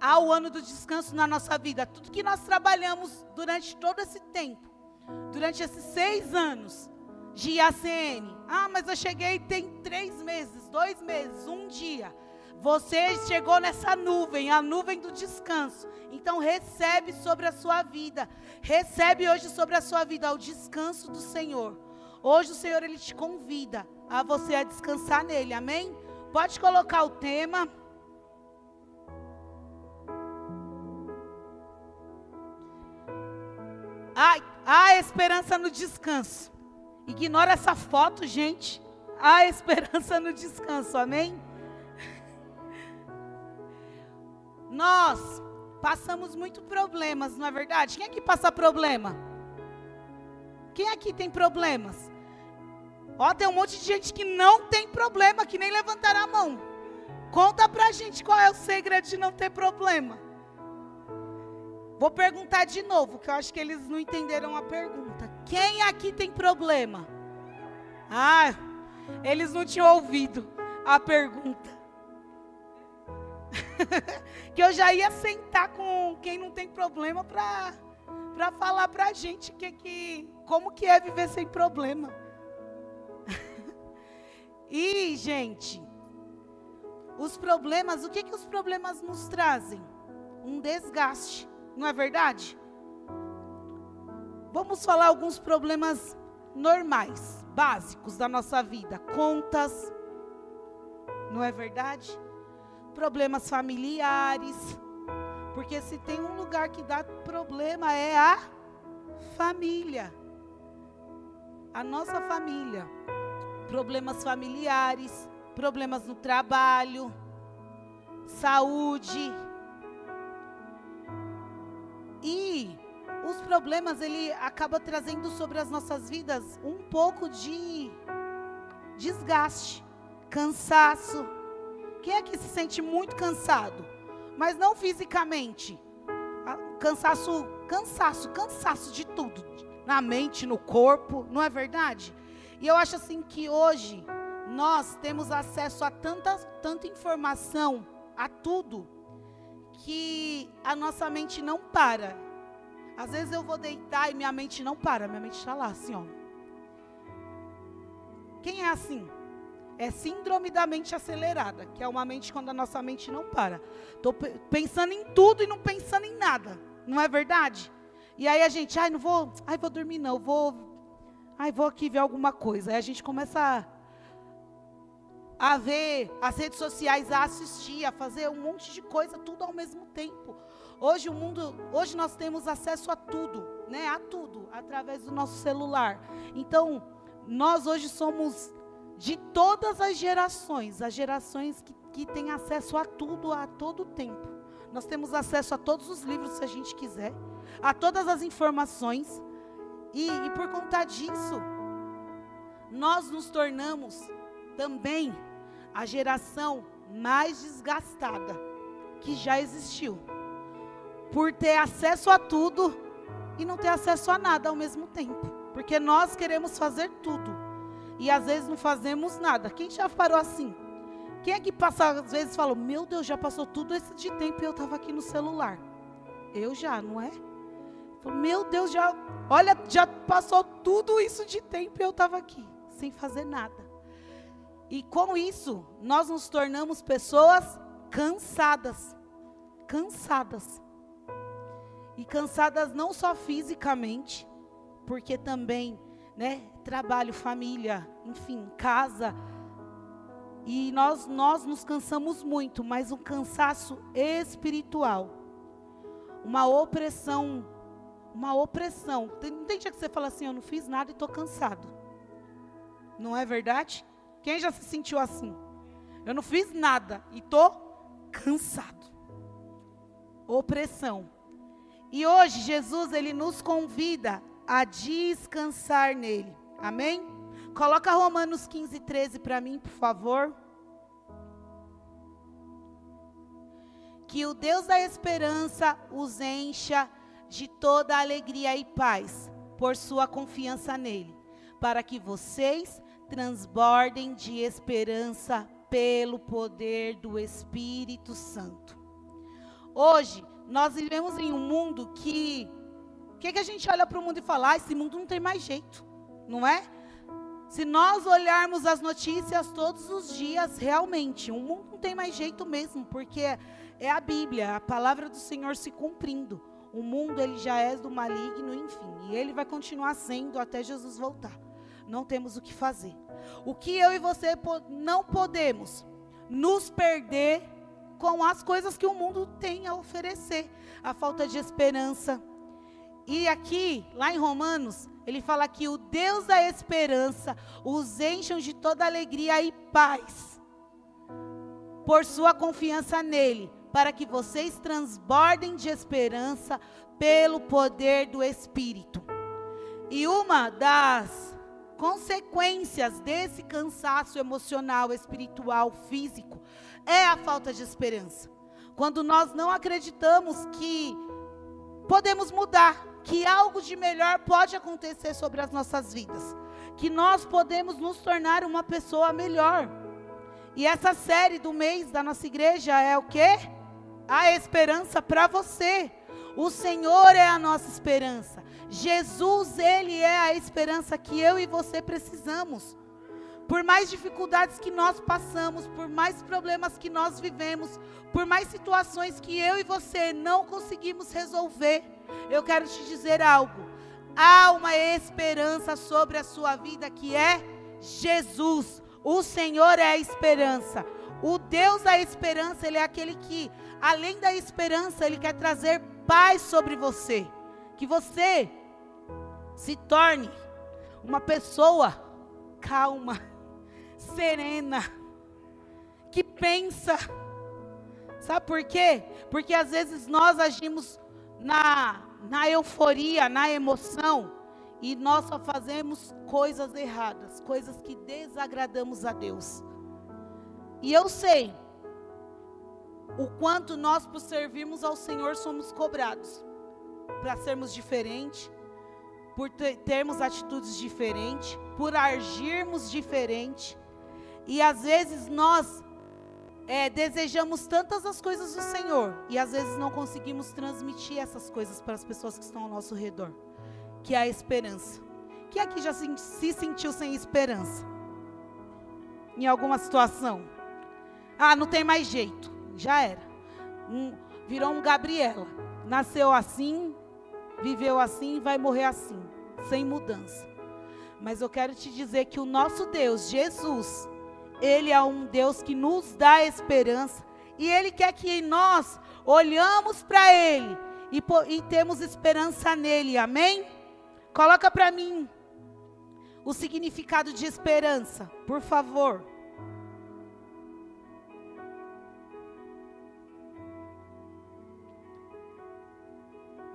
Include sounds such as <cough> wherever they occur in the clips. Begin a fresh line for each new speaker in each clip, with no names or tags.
ao ano do descanso na nossa vida. Tudo que nós trabalhamos durante todo esse tempo, durante esses seis anos de IACN. Ah, mas eu cheguei tem três meses, dois meses, um dia. Você chegou nessa nuvem, a nuvem do descanso. Então recebe sobre a sua vida. Recebe hoje sobre a sua vida o descanso do Senhor. Hoje o Senhor ele te convida a você a descansar nele. Amém? Pode colocar o tema. Ai, há esperança no descanso. Ignora essa foto, gente. Há <laughs> esperança no descanso. Amém? Nós passamos muito problemas, não é verdade? Quem aqui passa problema? Quem aqui tem problemas? Ó, tem um monte de gente que não tem problema, que nem levantaram a mão. Conta pra gente qual é o segredo de não ter problema. Vou perguntar de novo, que eu acho que eles não entenderam a pergunta. Quem aqui tem problema? Ah, eles não tinham ouvido a pergunta. <laughs> que eu já ia sentar com quem não tem problema para para falar para a gente que, que, como que é viver sem problema. <laughs> e, gente, os problemas, o que, que os problemas nos trazem? Um desgaste, não é verdade? Vamos falar alguns problemas normais, básicos da nossa vida. Contas, não é verdade? problemas familiares. Porque se tem um lugar que dá problema é a família. A nossa família. Problemas familiares, problemas no trabalho, saúde. E os problemas ele acaba trazendo sobre as nossas vidas um pouco de desgaste, cansaço, quem é que se sente muito cansado? Mas não fisicamente. Ah, cansaço, cansaço, cansaço de tudo. Na mente, no corpo, não é verdade? E eu acho assim que hoje nós temos acesso a tanta, tanta informação, a tudo, que a nossa mente não para. Às vezes eu vou deitar e minha mente não para, minha mente está lá assim, ó. Quem é assim? é síndrome da mente acelerada, que é uma mente quando a nossa mente não para. Estou pensando em tudo e não pensando em nada. Não é verdade? E aí a gente, ai, não vou, ai, vou dormir não, vou, ai, vou aqui ver alguma coisa. Aí a gente começa a, a ver as redes sociais, a assistir, a fazer um monte de coisa, tudo ao mesmo tempo. Hoje o mundo, hoje nós temos acesso a tudo, né? A tudo através do nosso celular. Então, nós hoje somos de todas as gerações, as gerações que, que têm acesso a tudo a todo tempo. Nós temos acesso a todos os livros se a gente quiser, a todas as informações, e, e por conta disso, nós nos tornamos também a geração mais desgastada que já existiu. Por ter acesso a tudo e não ter acesso a nada ao mesmo tempo. Porque nós queremos fazer tudo e às vezes não fazemos nada. Quem já parou assim? Quem é que passa, às vezes fala, meu Deus, já passou tudo esse de tempo e eu estava aqui no celular. Eu já, não é? Meu Deus, já, olha, já passou tudo isso de tempo e eu estava aqui, sem fazer nada. E com isso, nós nos tornamos pessoas cansadas. Cansadas. E cansadas não só fisicamente, porque também né? Trabalho, família, enfim, casa. E nós, nós nos cansamos muito, mas um cansaço espiritual. Uma opressão, uma opressão. Não tem dia que você fala assim, eu não fiz nada e estou cansado. Não é verdade? Quem já se sentiu assim? Eu não fiz nada e estou cansado. Opressão. E hoje Jesus ele nos convida a descansar nele. Amém? Coloca Romanos 15, 13 para mim, por favor. Que o Deus da esperança os encha de toda alegria e paz, por sua confiança nele, para que vocês transbordem de esperança pelo poder do Espírito Santo. Hoje, nós vivemos em um mundo que. O que, que a gente olha para o mundo e fala? Ah, esse mundo não tem mais jeito, não é? Se nós olharmos as notícias todos os dias, realmente, o mundo não tem mais jeito mesmo, porque é a Bíblia, a palavra do Senhor se cumprindo. O mundo ele já é do maligno, enfim, e ele vai continuar sendo até Jesus voltar. Não temos o que fazer. O que eu e você não podemos nos perder com as coisas que o mundo tem a oferecer, a falta de esperança. E aqui, lá em Romanos, ele fala que o Deus da esperança os encham de toda alegria e paz, por sua confiança nele, para que vocês transbordem de esperança pelo poder do Espírito. E uma das consequências desse cansaço emocional, espiritual, físico, é a falta de esperança. Quando nós não acreditamos que podemos mudar, que algo de melhor pode acontecer sobre as nossas vidas, que nós podemos nos tornar uma pessoa melhor. E essa série do mês da nossa igreja é o quê? A esperança para você. O Senhor é a nossa esperança. Jesus, Ele é a esperança que eu e você precisamos. Por mais dificuldades que nós passamos, por mais problemas que nós vivemos, por mais situações que eu e você não conseguimos resolver, eu quero te dizer algo. Há uma esperança sobre a sua vida que é Jesus. O Senhor é a esperança. O Deus da esperança, Ele é aquele que, além da esperança, Ele quer trazer paz sobre você. Que você se torne uma pessoa calma, serena, que pensa. Sabe por quê? Porque às vezes nós agimos na, na euforia, na emoção, e nós só fazemos coisas erradas, coisas que desagradamos a Deus. E eu sei o quanto nós, por servirmos ao Senhor, somos cobrados para sermos diferentes, por termos atitudes diferentes, por agirmos diferente. E às vezes nós é, desejamos tantas as coisas do Senhor e às vezes não conseguimos transmitir essas coisas para as pessoas que estão ao nosso redor, que é a esperança. Quem aqui já se, se sentiu sem esperança? Em alguma situação? Ah, não tem mais jeito. Já era. Um, virou um Gabriela. Nasceu assim, viveu assim, vai morrer assim, sem mudança. Mas eu quero te dizer que o nosso Deus, Jesus, ele é um Deus que nos dá esperança e ele quer que nós olhamos para ele e, e temos esperança nele. Amém? Coloca para mim o significado de esperança, por favor.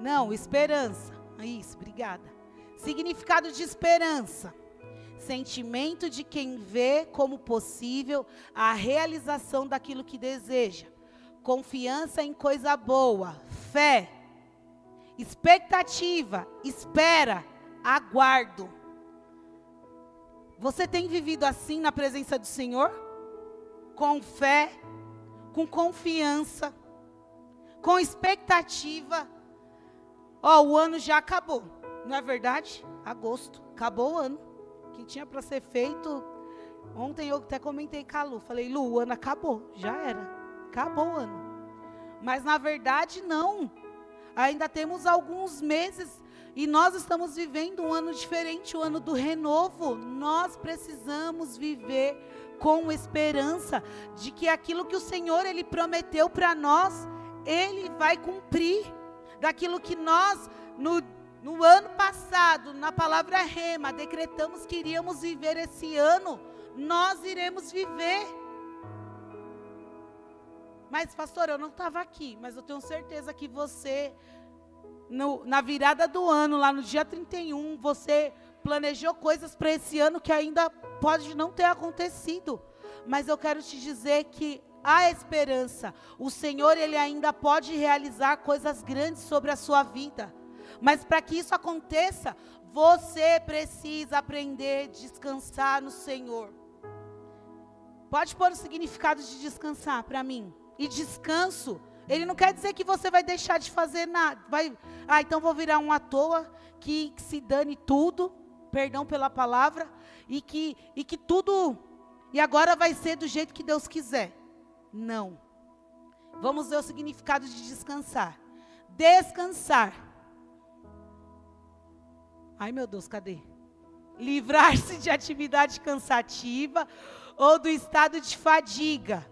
Não, esperança. Isso, obrigada. Significado de esperança. Sentimento de quem vê como possível a realização daquilo que deseja. Confiança em coisa boa. Fé. Expectativa. Espera. Aguardo. Você tem vivido assim na presença do Senhor? Com fé, com confiança, com expectativa Ó, oh, o ano já acabou, não é verdade? Agosto, acabou o ano. Que tinha para ser feito. Ontem eu até comentei com a Lu, falei, Lu, o ano acabou, já era. Acabou o ano. Mas na verdade não. Ainda temos alguns meses e nós estamos vivendo um ano diferente, o ano do renovo. Nós precisamos viver com esperança de que aquilo que o Senhor ele prometeu para nós, ele vai cumprir daquilo que nós, no, no ano passado, na palavra rema, decretamos que iríamos viver esse ano, nós iremos viver. Mas, pastor, eu não estava aqui, mas eu tenho certeza que você, no, na virada do ano, lá no dia 31, você planejou coisas para esse ano que ainda pode não ter acontecido. Mas eu quero te dizer que há esperança. O Senhor, Ele ainda pode realizar coisas grandes sobre a sua vida. Mas para que isso aconteça, você precisa aprender a descansar no Senhor. Pode pôr o significado de descansar para mim. E descanso Ele não quer dizer que você vai deixar de fazer nada. Vai, ah, então vou virar um à toa, que, que se dane tudo, perdão pela palavra, e que, e que tudo, e agora vai ser do jeito que Deus quiser. Não. Vamos ver o significado de descansar. Descansar. Ai meu Deus, cadê? Livrar-se de atividade cansativa ou do estado de fadiga.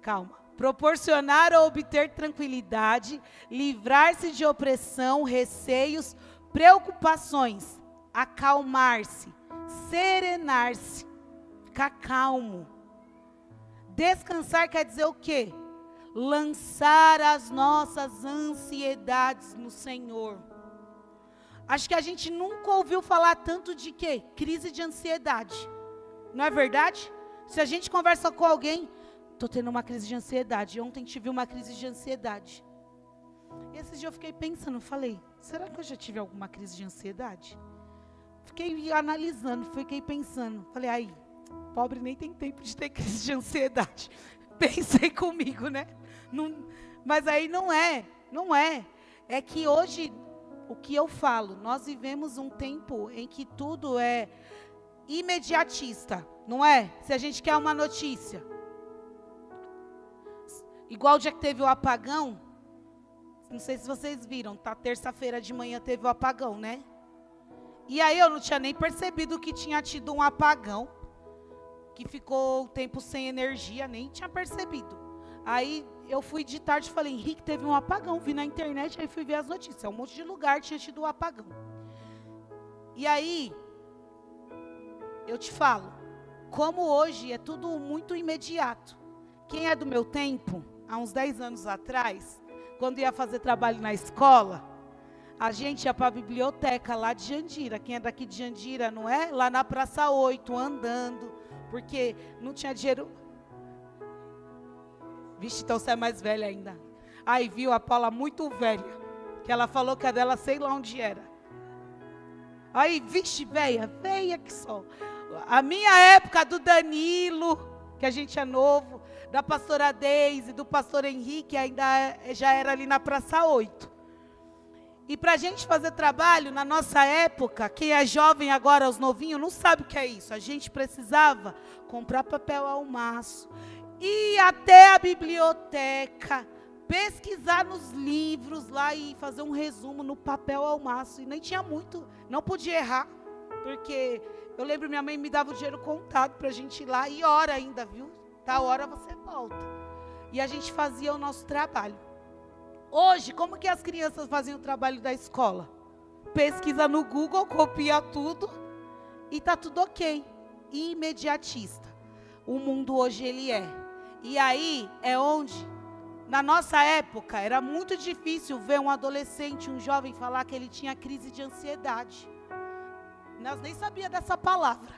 Calma proporcionar ou obter tranquilidade, livrar-se de opressão, receios, preocupações, acalmar-se, serenar-se, ficar calmo. Descansar quer dizer o quê? Lançar as nossas ansiedades no Senhor. Acho que a gente nunca ouviu falar tanto de quê? Crise de ansiedade. Não é verdade? Se a gente conversa com alguém, Estou tendo uma crise de ansiedade. Ontem tive uma crise de ansiedade. E esses dias eu fiquei pensando, falei, será que eu já tive alguma crise de ansiedade? Fiquei analisando, fiquei pensando. Falei, aí, pobre nem tem tempo de ter crise de ansiedade. <laughs> Pensei comigo, né? Não, mas aí não é, não é. É que hoje, o que eu falo, nós vivemos um tempo em que tudo é imediatista, não é? Se a gente quer uma notícia, Igual o dia que teve o apagão, não sei se vocês viram, tá? Terça-feira de manhã teve o apagão, né? E aí eu não tinha nem percebido que tinha tido um apagão, que ficou o tempo sem energia, nem tinha percebido. Aí eu fui de tarde e falei, Henrique, teve um apagão, vi na internet, aí fui ver as notícias. Um monte de lugar tinha tido um apagão. E aí, eu te falo, como hoje é tudo muito imediato. Quem é do meu tempo, há uns 10 anos atrás, quando ia fazer trabalho na escola, a gente ia para a biblioteca lá de Jandira. Quem é daqui de Jandira, não é? Lá na Praça 8, andando, porque não tinha dinheiro. Vixe, então você é mais velha ainda. Aí viu a Paula muito velha, que ela falou que a dela sei lá onde era. Aí, vixe, velha, velha que só. A minha época do Danilo, que a gente é novo, da pastora Deise, do pastor Henrique, ainda é, já era ali na Praça 8. E para a gente fazer trabalho, na nossa época, quem é jovem agora, os novinhos, não sabe o que é isso. A gente precisava comprar papel ao maço, ir até a biblioteca, pesquisar nos livros lá e fazer um resumo no papel ao maço. E nem tinha muito, não podia errar, porque eu lembro minha mãe me dava o dinheiro contado para a gente ir lá e hora ainda, viu? Tal hora você volta. E a gente fazia o nosso trabalho. Hoje, como que as crianças faziam o trabalho da escola? Pesquisa no Google, copia tudo e tá tudo ok. Imediatista. O mundo hoje ele é. E aí é onde na nossa época era muito difícil ver um adolescente, um jovem falar que ele tinha crise de ansiedade. Nós nem sabia dessa palavra,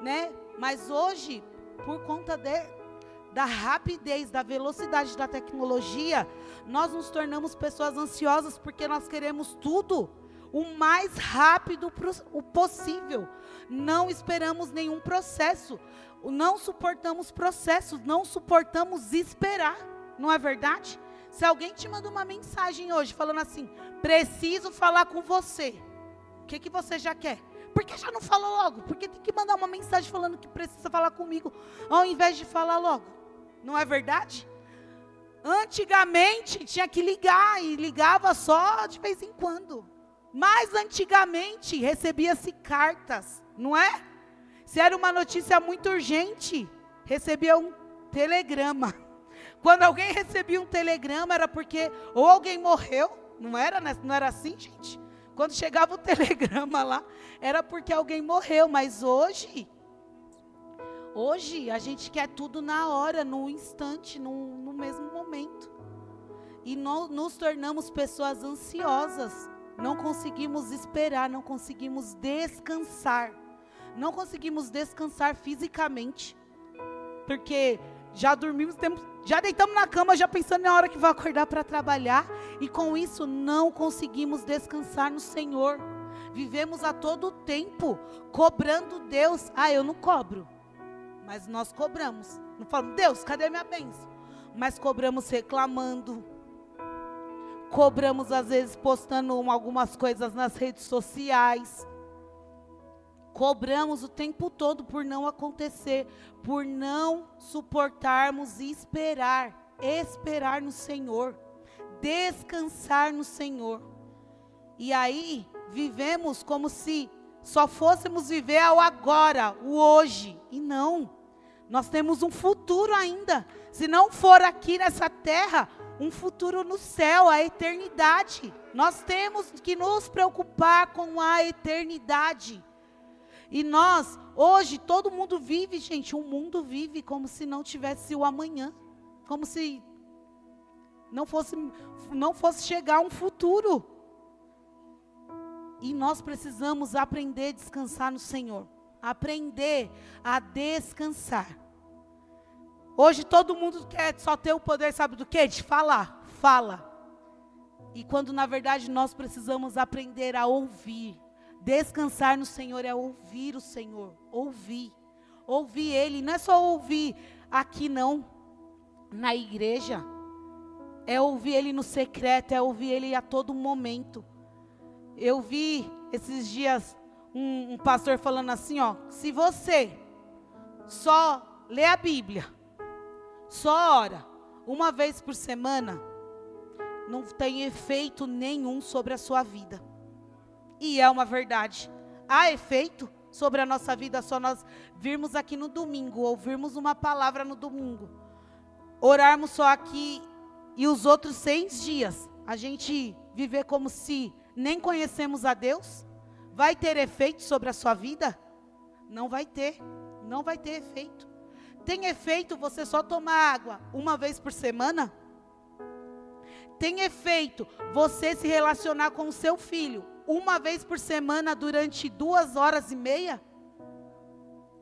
né? Mas hoje por conta de, da rapidez, da velocidade da tecnologia, nós nos tornamos pessoas ansiosas porque nós queremos tudo o mais rápido possível. Não esperamos nenhum processo, não suportamos processos, não suportamos esperar, não é verdade? Se alguém te manda uma mensagem hoje falando assim, preciso falar com você, o que, que você já quer? Por que já não falou logo? Porque tem que mandar uma mensagem falando que precisa falar comigo, ao invés de falar logo. Não é verdade? Antigamente tinha que ligar e ligava só de vez em quando. Mas antigamente recebia-se cartas, não é? Se era uma notícia muito urgente, recebia um telegrama. <laughs> Quando alguém recebia um telegrama era porque ou alguém morreu, não era, né? não era assim, gente? Quando chegava o <laughs> telegrama lá, era porque alguém morreu, mas hoje, hoje a gente quer tudo na hora, no instante, no, no mesmo momento. E no, nos tornamos pessoas ansiosas. Não conseguimos esperar, não conseguimos descansar. Não conseguimos descansar fisicamente. Porque já dormimos, temos, já deitamos na cama, já pensando na hora que vai acordar para trabalhar, e com isso não conseguimos descansar no Senhor. Vivemos a todo tempo cobrando Deus. Ah, eu não cobro, mas nós cobramos. Não falamos, Deus, cadê minha bênção? mas cobramos reclamando. Cobramos, às vezes, postando algumas coisas nas redes sociais. Cobramos o tempo todo por não acontecer, por não suportarmos e esperar, esperar no Senhor, descansar no Senhor. E aí, vivemos como se só fôssemos viver ao agora, o hoje. E não. Nós temos um futuro ainda. Se não for aqui nessa terra, um futuro no céu, a eternidade. Nós temos que nos preocupar com a eternidade. E nós, hoje, todo mundo vive, gente, o mundo vive como se não tivesse o amanhã. Como se não fosse, não fosse chegar um futuro. E nós precisamos aprender a descansar no Senhor. Aprender a descansar. Hoje todo mundo quer só ter o poder, sabe do que? De falar. Fala. E quando na verdade nós precisamos aprender a ouvir. Descansar no Senhor é ouvir o Senhor. Ouvir. Ouvir Ele. Não é só ouvir aqui, não. Na igreja. É ouvir Ele no secreto. É ouvir Ele a todo momento. Eu vi esses dias um, um pastor falando assim: ó. Se você só lê a Bíblia só ora uma vez por semana, não tem efeito nenhum sobre a sua vida. E é uma verdade. Há efeito sobre a nossa vida só nós virmos aqui no domingo, ouvirmos uma palavra no domingo, orarmos só aqui e os outros seis dias, a gente viver como se nem conhecemos a Deus, vai ter efeito sobre a sua vida? Não vai ter, não vai ter efeito. Tem efeito você só tomar água uma vez por semana? Tem efeito você se relacionar com o seu filho uma vez por semana durante duas horas e meia?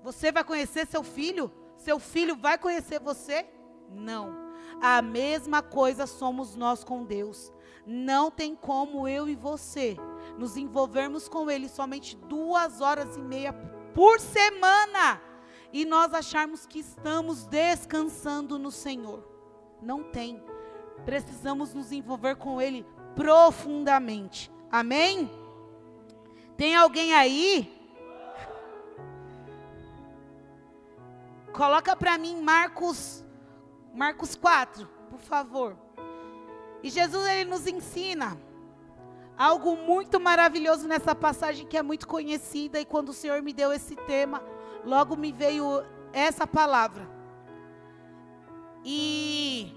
Você vai conhecer seu filho? Seu filho vai conhecer você? Não. A mesma coisa somos nós com Deus. Não tem como eu e você nos envolvermos com Ele somente duas horas e meia por semana e nós acharmos que estamos descansando no Senhor. Não tem. Precisamos nos envolver com Ele profundamente. Amém? Tem alguém aí? Coloca para mim Marcos Marcos 4, por favor. E Jesus ele nos ensina algo muito maravilhoso nessa passagem que é muito conhecida e quando o Senhor me deu esse tema, logo me veio essa palavra. E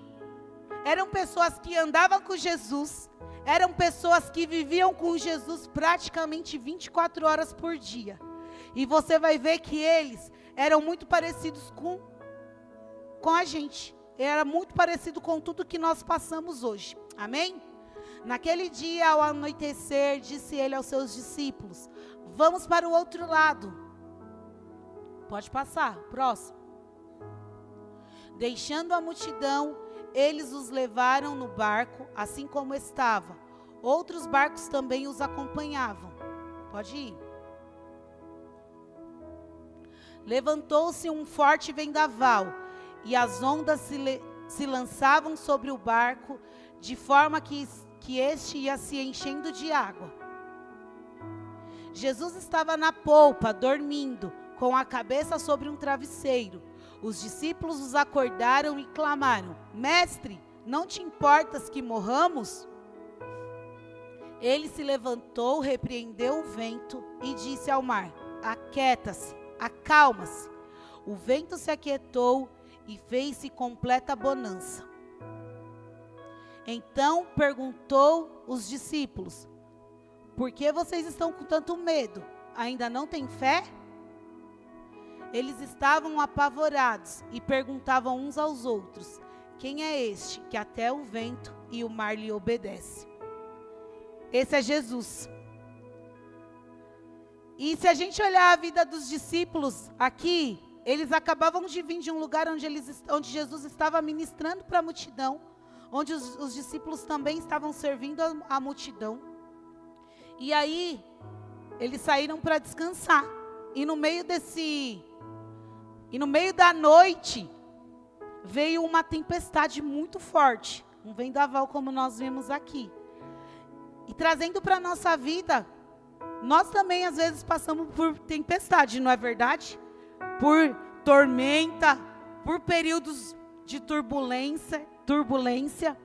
eram pessoas que andavam com Jesus, eram pessoas que viviam com Jesus praticamente 24 horas por dia. E você vai ver que eles eram muito parecidos com, com a gente. Era muito parecido com tudo que nós passamos hoje. Amém? Naquele dia, ao anoitecer, disse ele aos seus discípulos: Vamos para o outro lado. Pode passar, próximo. Deixando a multidão, eles os levaram no barco, assim como estava. Outros barcos também os acompanhavam. Pode ir. Levantou-se um forte vendaval, e as ondas se, se lançavam sobre o barco, de forma que, que este ia se enchendo de água. Jesus estava na polpa, dormindo com a cabeça sobre um travesseiro. Os discípulos os acordaram e clamaram: Mestre, não te importas que morramos? Ele se levantou, repreendeu o vento e disse ao mar: Aquieta-se, acalma-se. O vento se aquietou e fez-se completa bonança. Então perguntou os discípulos: Por que vocês estão com tanto medo? Ainda não têm fé? Eles estavam apavorados e perguntavam uns aos outros: Quem é este que até o vento e o mar lhe obedece? Esse é Jesus. E se a gente olhar a vida dos discípulos aqui, eles acabavam de vir de um lugar onde, eles, onde Jesus estava ministrando para a multidão, onde os, os, discípulos também estavam servindo a, a multidão. E aí, eles saíram para descansar. E no meio desse e no meio da noite, veio uma tempestade muito forte, um vendaval como nós vemos aqui. E trazendo para a nossa vida, nós também às vezes passamos por tempestade, não é verdade? Por tormenta, por períodos de turbulência, turbulência.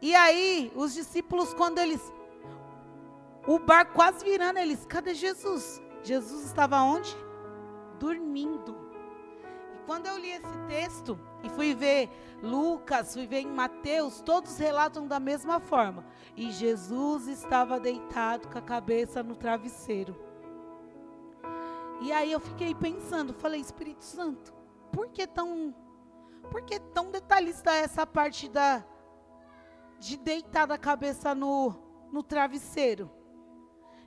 E aí, os discípulos, quando eles. O barco quase virando, eles, cadê Jesus? Jesus estava onde? Dormindo. E quando eu li esse texto e fui ver Lucas, fui ver em Mateus, todos relatam da mesma forma. E Jesus estava deitado com a cabeça no travesseiro. E aí eu fiquei pensando, falei, Espírito Santo, por que tão, por que tão detalhista essa parte da de deitar a cabeça no, no travesseiro?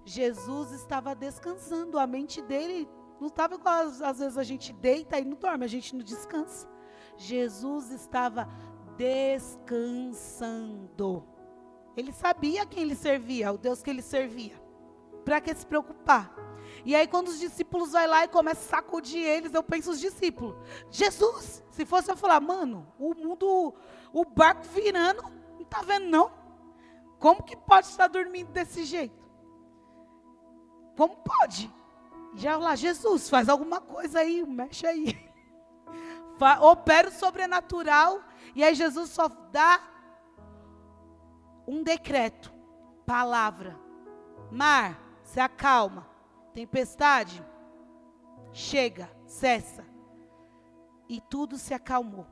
Jesus estava descansando, a mente dele não estava igual às, vezes a gente deita e não dorme, a gente não descansa. Jesus estava descansando. Ele sabia quem ele servia, o Deus que ele servia. Para que se preocupar? E aí, quando os discípulos vão lá e começam a sacudir eles, eu penso os discípulos: Jesus, se fosse eu falar, mano, o mundo, o barco virando, não está vendo não? Como que pode estar dormindo desse jeito? Como pode? Já lá, Jesus, faz alguma coisa aí, mexe aí. <laughs> Opera o sobrenatural. E aí Jesus só dá um decreto, palavra. Mar, se acalma. Tempestade, chega, cessa. E tudo se acalmou.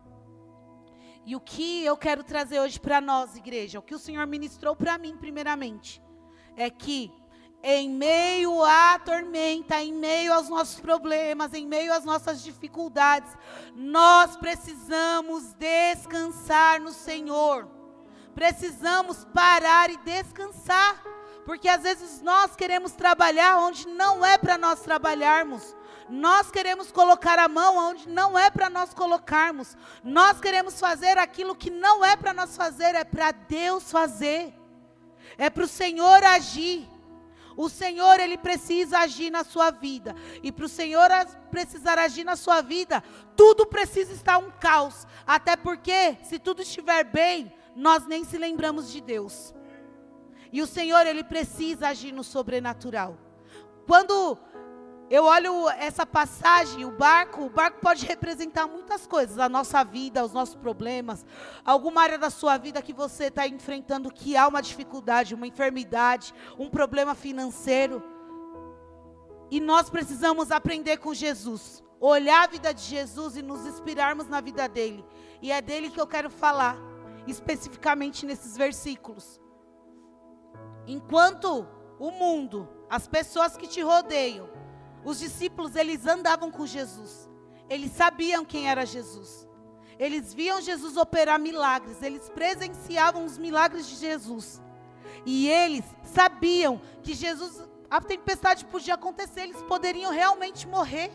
E o que eu quero trazer hoje para nós, igreja, o que o Senhor ministrou para mim, primeiramente, é que em meio à tormenta, em meio aos nossos problemas, em meio às nossas dificuldades, nós precisamos descansar no Senhor. Precisamos parar e descansar. Porque às vezes nós queremos trabalhar onde não é para nós trabalharmos. Nós queremos colocar a mão onde não é para nós colocarmos. Nós queremos fazer aquilo que não é para nós fazer, é para Deus fazer. É para o Senhor agir. O Senhor, Ele precisa agir na sua vida. E para o Senhor precisar agir na sua vida, tudo precisa estar um caos. Até porque, se tudo estiver bem, nós nem se lembramos de Deus. E o Senhor, Ele precisa agir no sobrenatural. Quando eu olho essa passagem, o barco, o barco pode representar muitas coisas, a nossa vida, os nossos problemas, alguma área da sua vida que você está enfrentando que há uma dificuldade, uma enfermidade, um problema financeiro. E nós precisamos aprender com Jesus, olhar a vida de Jesus e nos inspirarmos na vida dele. E é dele que eu quero falar, especificamente nesses versículos. Enquanto o mundo, as pessoas que te rodeiam, os discípulos, eles andavam com Jesus. Eles sabiam quem era Jesus. Eles viam Jesus operar milagres, eles presenciavam os milagres de Jesus. E eles sabiam que Jesus, a tempestade podia acontecer, eles poderiam realmente morrer,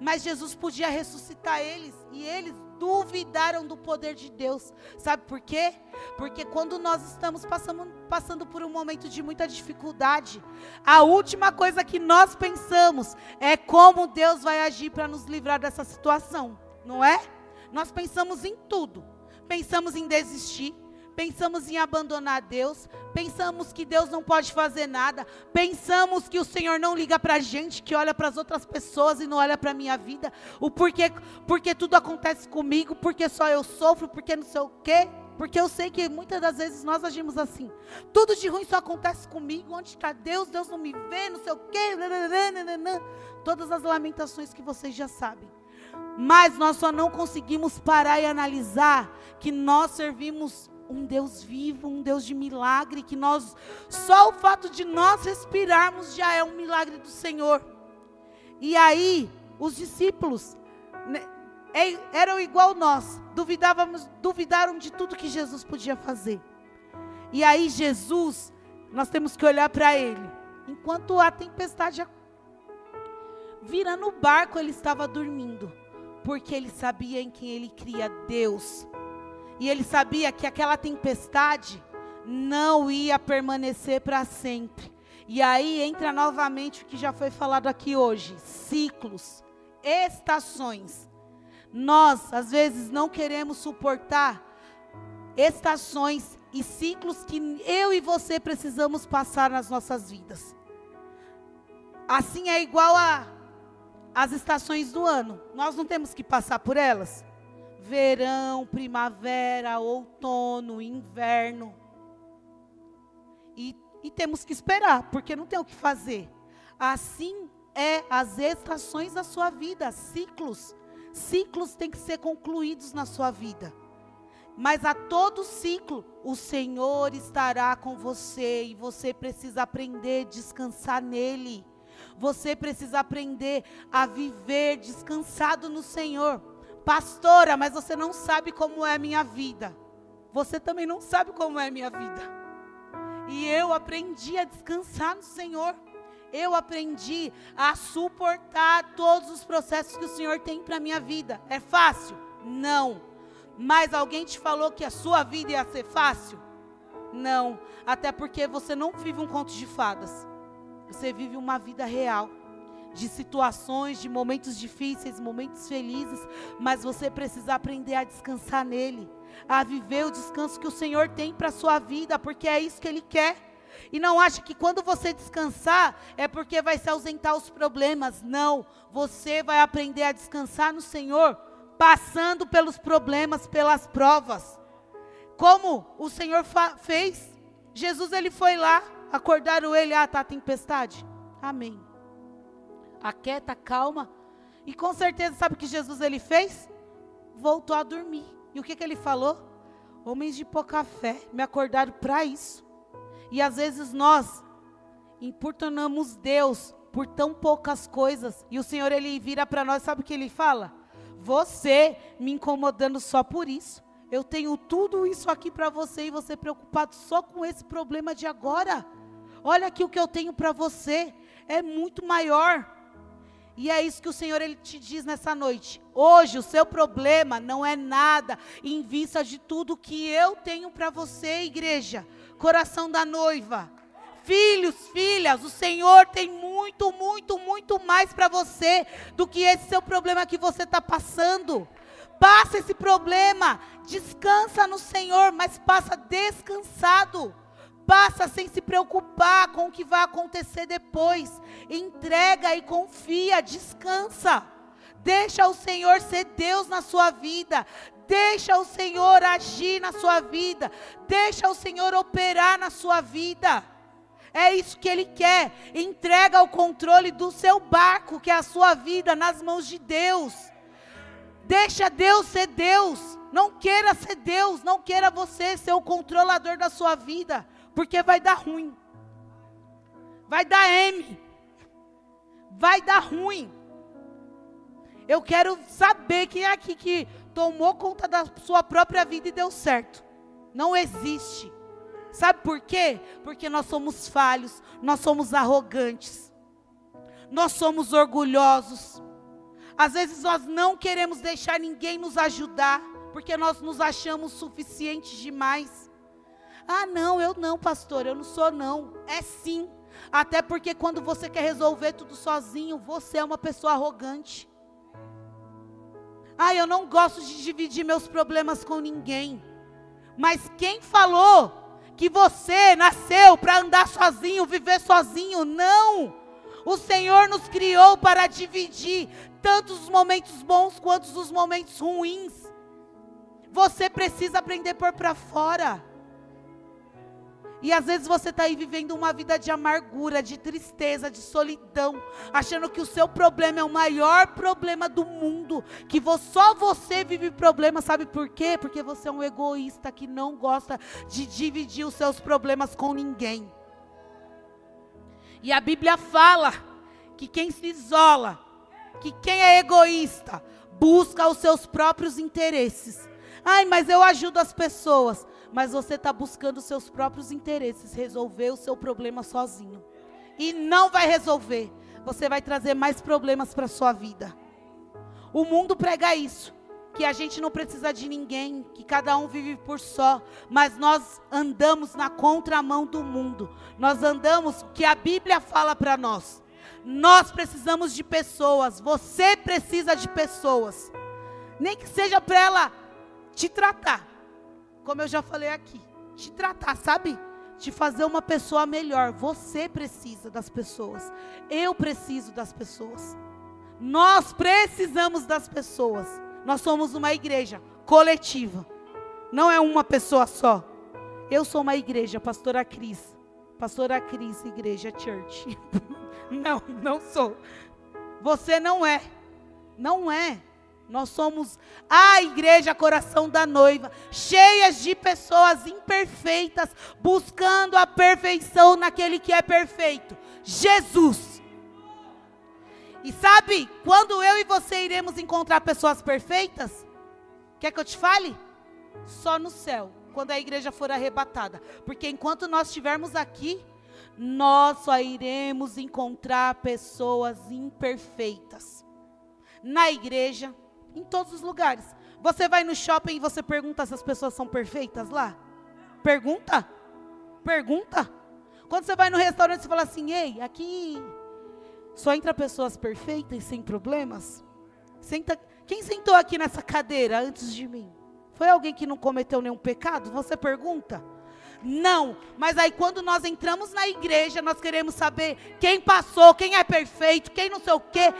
mas Jesus podia ressuscitar eles, e eles duvidaram do poder de Deus. Sabe por quê? Porque quando nós estamos passando, passando por um momento de muita dificuldade, a última coisa que nós pensamos é como Deus vai agir para nos livrar dessa situação, não é? Nós pensamos em tudo. Pensamos em desistir, pensamos em abandonar Deus, pensamos que Deus não pode fazer nada, pensamos que o Senhor não liga para a gente, que olha para as outras pessoas e não olha para a minha vida, o porquê, porque tudo acontece comigo, porque só eu sofro, porque não sei o quê, porque eu sei que muitas das vezes nós agimos assim, tudo de ruim só acontece comigo, onde está Deus, Deus não me vê, não sei o quê, todas as lamentações que vocês já sabem. Mas nós só não conseguimos parar e analisar que nós servimos um Deus vivo, um Deus de milagre, que nós, só o fato de nós respirarmos já é um milagre do Senhor. E aí, os discípulos né, é, eram igual nós, duvidávamos, duvidaram de tudo que Jesus podia fazer. E aí, Jesus, nós temos que olhar para Ele. Enquanto a tempestade vira no barco, ele estava dormindo, porque ele sabia em quem ele cria Deus e ele sabia que aquela tempestade não ia permanecer para sempre. E aí entra novamente o que já foi falado aqui hoje: ciclos, estações. Nós, às vezes, não queremos suportar estações e ciclos que eu e você precisamos passar nas nossas vidas. Assim é igual a as estações do ano. Nós não temos que passar por elas. Verão, primavera, outono, inverno. E, e temos que esperar, porque não tem o que fazer. Assim é as estações da sua vida, ciclos. Ciclos têm que ser concluídos na sua vida. Mas a todo ciclo, o Senhor estará com você e você precisa aprender a descansar nele. Você precisa aprender a viver descansado no Senhor. Pastora, mas você não sabe como é a minha vida. Você também não sabe como é a minha vida. E eu aprendi a descansar no Senhor. Eu aprendi a suportar todos os processos que o Senhor tem para a minha vida. É fácil? Não. Mas alguém te falou que a sua vida ia ser fácil? Não. Até porque você não vive um conto de fadas. Você vive uma vida real. De situações, de momentos difíceis, momentos felizes. Mas você precisa aprender a descansar nele. A viver o descanso que o Senhor tem para a sua vida. Porque é isso que Ele quer. E não acha que quando você descansar é porque vai se ausentar os problemas. Não. Você vai aprender a descansar no Senhor passando pelos problemas, pelas provas. Como o Senhor fez. Jesus ele foi lá, acordaram ele, ah, tá a tempestade. Amém. Aquieta, calma. E com certeza sabe o que Jesus ele fez? Voltou a dormir. E o que, que ele falou? Homens de pouca fé me acordaram para isso. E às vezes nós importunamos Deus por tão poucas coisas. E o Senhor ele vira para nós, sabe o que ele fala? Você me incomodando só por isso. Eu tenho tudo isso aqui para você e você preocupado só com esse problema de agora. Olha aqui o que eu tenho para você. É muito maior. E é isso que o Senhor ele te diz nessa noite. Hoje o seu problema não é nada em vista de tudo que eu tenho para você, igreja. Coração da noiva. Filhos, filhas, o Senhor tem muito, muito, muito mais para você do que esse seu problema que você está passando. Passa esse problema, descansa no Senhor, mas passa descansado. Passa sem se preocupar com o que vai acontecer depois. Entrega e confia, descansa. Deixa o Senhor ser Deus na sua vida. Deixa o Senhor agir na sua vida. Deixa o Senhor operar na sua vida. É isso que Ele quer. Entrega o controle do seu barco, que é a sua vida, nas mãos de Deus. Deixa Deus ser Deus. Não queira ser Deus. Não queira você ser o controlador da sua vida. Porque vai dar ruim. Vai dar M. Vai dar ruim. Eu quero saber quem é aqui que tomou conta da sua própria vida e deu certo. Não existe. Sabe por quê? Porque nós somos falhos, nós somos arrogantes, nós somos orgulhosos. Às vezes nós não queremos deixar ninguém nos ajudar, porque nós nos achamos suficientes demais. Ah, não, eu não, pastor, eu não sou não. É sim. Até porque quando você quer resolver tudo sozinho, você é uma pessoa arrogante. Ah, eu não gosto de dividir meus problemas com ninguém. Mas quem falou que você nasceu para andar sozinho, viver sozinho. Não! O Senhor nos criou para dividir tanto os momentos bons quanto os momentos ruins. Você precisa aprender por para fora. E às vezes você está aí vivendo uma vida de amargura, de tristeza, de solidão, achando que o seu problema é o maior problema do mundo, que só você vive problema, sabe por quê? Porque você é um egoísta que não gosta de dividir os seus problemas com ninguém. E a Bíblia fala que quem se isola, que quem é egoísta, busca os seus próprios interesses. Ai, mas eu ajudo as pessoas mas você está buscando os seus próprios interesses, resolver o seu problema sozinho. E não vai resolver. Você vai trazer mais problemas para a sua vida. O mundo prega isso. Que a gente não precisa de ninguém, que cada um vive por só, mas nós andamos na contramão do mundo. Nós andamos que a Bíblia fala para nós. Nós precisamos de pessoas, você precisa de pessoas. Nem que seja para ela te tratar. Como eu já falei aqui. Te tratar, sabe? Te fazer uma pessoa melhor. Você precisa das pessoas. Eu preciso das pessoas. Nós precisamos das pessoas. Nós somos uma igreja coletiva. Não é uma pessoa só. Eu sou uma igreja, pastora Cris. Pastora Cris, igreja church. <laughs> não, não sou. Você não é. Não é. Nós somos a igreja coração da noiva, cheias de pessoas imperfeitas, buscando a perfeição naquele que é perfeito, Jesus. E sabe, quando eu e você iremos encontrar pessoas perfeitas? Quer que eu te fale? Só no céu, quando a igreja for arrebatada. Porque enquanto nós estivermos aqui, nós só iremos encontrar pessoas imperfeitas. Na igreja, em todos os lugares. Você vai no shopping e você pergunta se as pessoas são perfeitas lá? Pergunta? Pergunta? Quando você vai no restaurante, você fala assim: ei, aqui só entra pessoas perfeitas e sem problemas? Senta, quem sentou aqui nessa cadeira antes de mim? Foi alguém que não cometeu nenhum pecado? Você pergunta? Não, mas aí quando nós entramos na igreja, nós queremos saber quem passou, quem é perfeito, quem não sei o quê.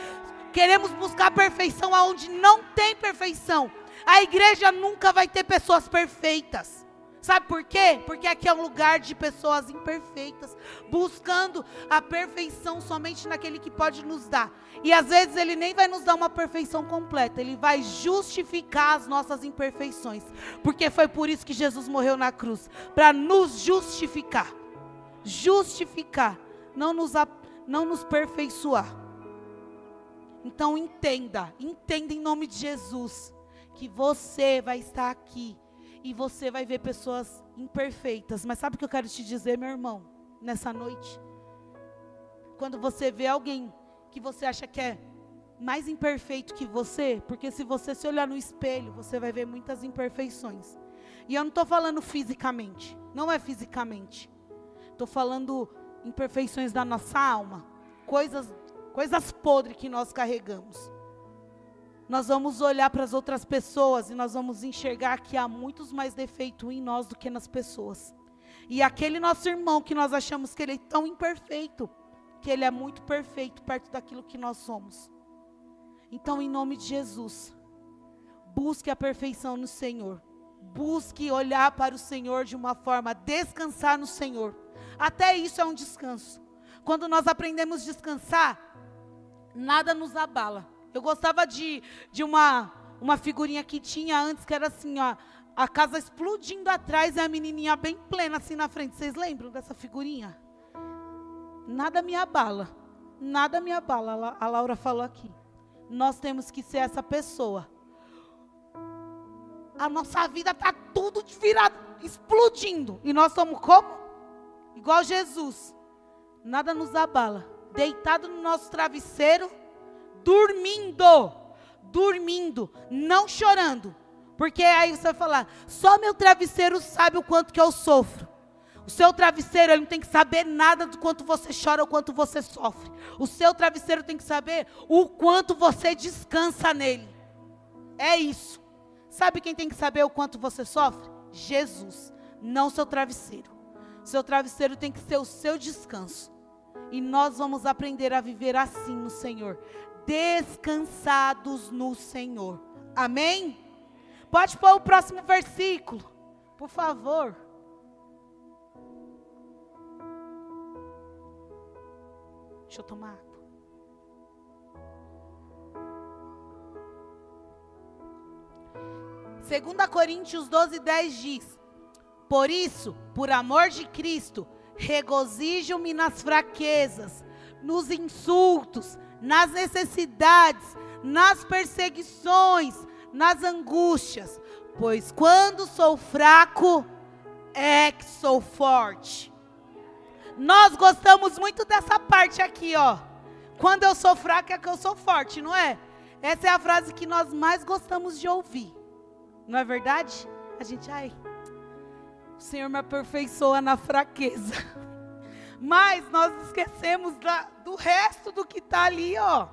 Queremos buscar perfeição aonde não tem perfeição. A igreja nunca vai ter pessoas perfeitas. Sabe por quê? Porque aqui é um lugar de pessoas imperfeitas, buscando a perfeição somente naquele que pode nos dar. E às vezes ele nem vai nos dar uma perfeição completa, ele vai justificar as nossas imperfeições. Porque foi por isso que Jesus morreu na cruz para nos justificar. Justificar, não nos, não nos perfeiçoar. Então entenda, entenda em nome de Jesus, que você vai estar aqui e você vai ver pessoas imperfeitas. Mas sabe o que eu quero te dizer, meu irmão, nessa noite? Quando você vê alguém que você acha que é mais imperfeito que você, porque se você se olhar no espelho, você vai ver muitas imperfeições. E eu não estou falando fisicamente, não é fisicamente. Estou falando imperfeições da nossa alma, coisas coisas podres que nós carregamos. Nós vamos olhar para as outras pessoas e nós vamos enxergar que há muitos mais defeitos em nós do que nas pessoas. E aquele nosso irmão que nós achamos que ele é tão imperfeito, que ele é muito perfeito perto daquilo que nós somos. Então, em nome de Jesus, busque a perfeição no Senhor. Busque olhar para o Senhor de uma forma, descansar no Senhor. Até isso é um descanso. Quando nós aprendemos a descansar, nada nos abala. Eu gostava de, de uma, uma figurinha que tinha antes, que era assim, ó, a casa explodindo atrás e a menininha bem plena assim na frente. Vocês lembram dessa figurinha? Nada me abala. Nada me abala, a Laura falou aqui. Nós temos que ser essa pessoa. A nossa vida está tudo virado, explodindo. E nós somos como? Igual Jesus. Nada nos abala deitado no nosso travesseiro, dormindo, dormindo, não chorando. Porque aí você vai falar, só meu travesseiro sabe o quanto que eu sofro. O seu travesseiro ele não tem que saber nada do quanto você chora ou quanto você sofre. O seu travesseiro tem que saber o quanto você descansa nele. É isso. Sabe quem tem que saber o quanto você sofre? Jesus, não seu travesseiro. Seu travesseiro tem que ser o seu descanso. E nós vamos aprender a viver assim no Senhor, descansados no Senhor. Amém? Pode pôr o próximo versículo, por favor. Deixa eu tomar água. Segunda Coríntios 12, 10 diz: Por isso, por amor de Cristo, regozijo-me nas fraquezas, nos insultos, nas necessidades, nas perseguições, nas angústias, pois quando sou fraco, é que sou forte. Nós gostamos muito dessa parte aqui, ó. Quando eu sou fraco é que eu sou forte, não é? Essa é a frase que nós mais gostamos de ouvir. Não é verdade? A gente, ai, o Senhor me aperfeiçoa na fraqueza. <laughs> Mas nós esquecemos da, do resto do que está ali, ó.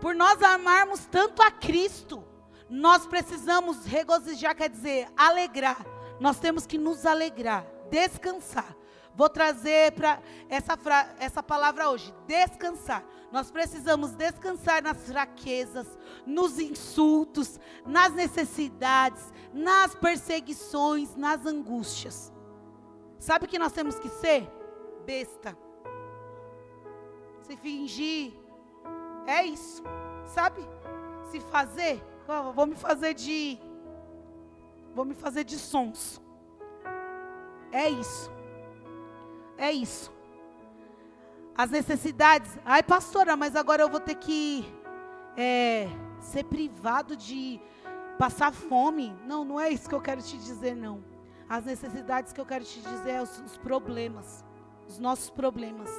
Por nós amarmos tanto a Cristo, Nós precisamos regozijar, quer dizer, alegrar. Nós temos que nos alegrar, descansar. Vou trazer para essa, essa palavra hoje: descansar. Nós precisamos descansar nas fraquezas, nos insultos, nas necessidades, nas perseguições, nas angústias. Sabe o que nós temos que ser? Besta. Se fingir. É isso. Sabe? Se fazer. Vou me fazer de. Vou me fazer de sons. É isso. É isso. As necessidades. Ai, pastora, mas agora eu vou ter que é, ser privado de passar fome. Não, não é isso que eu quero te dizer, não. As necessidades que eu quero te dizer é os, os problemas. Os nossos problemas.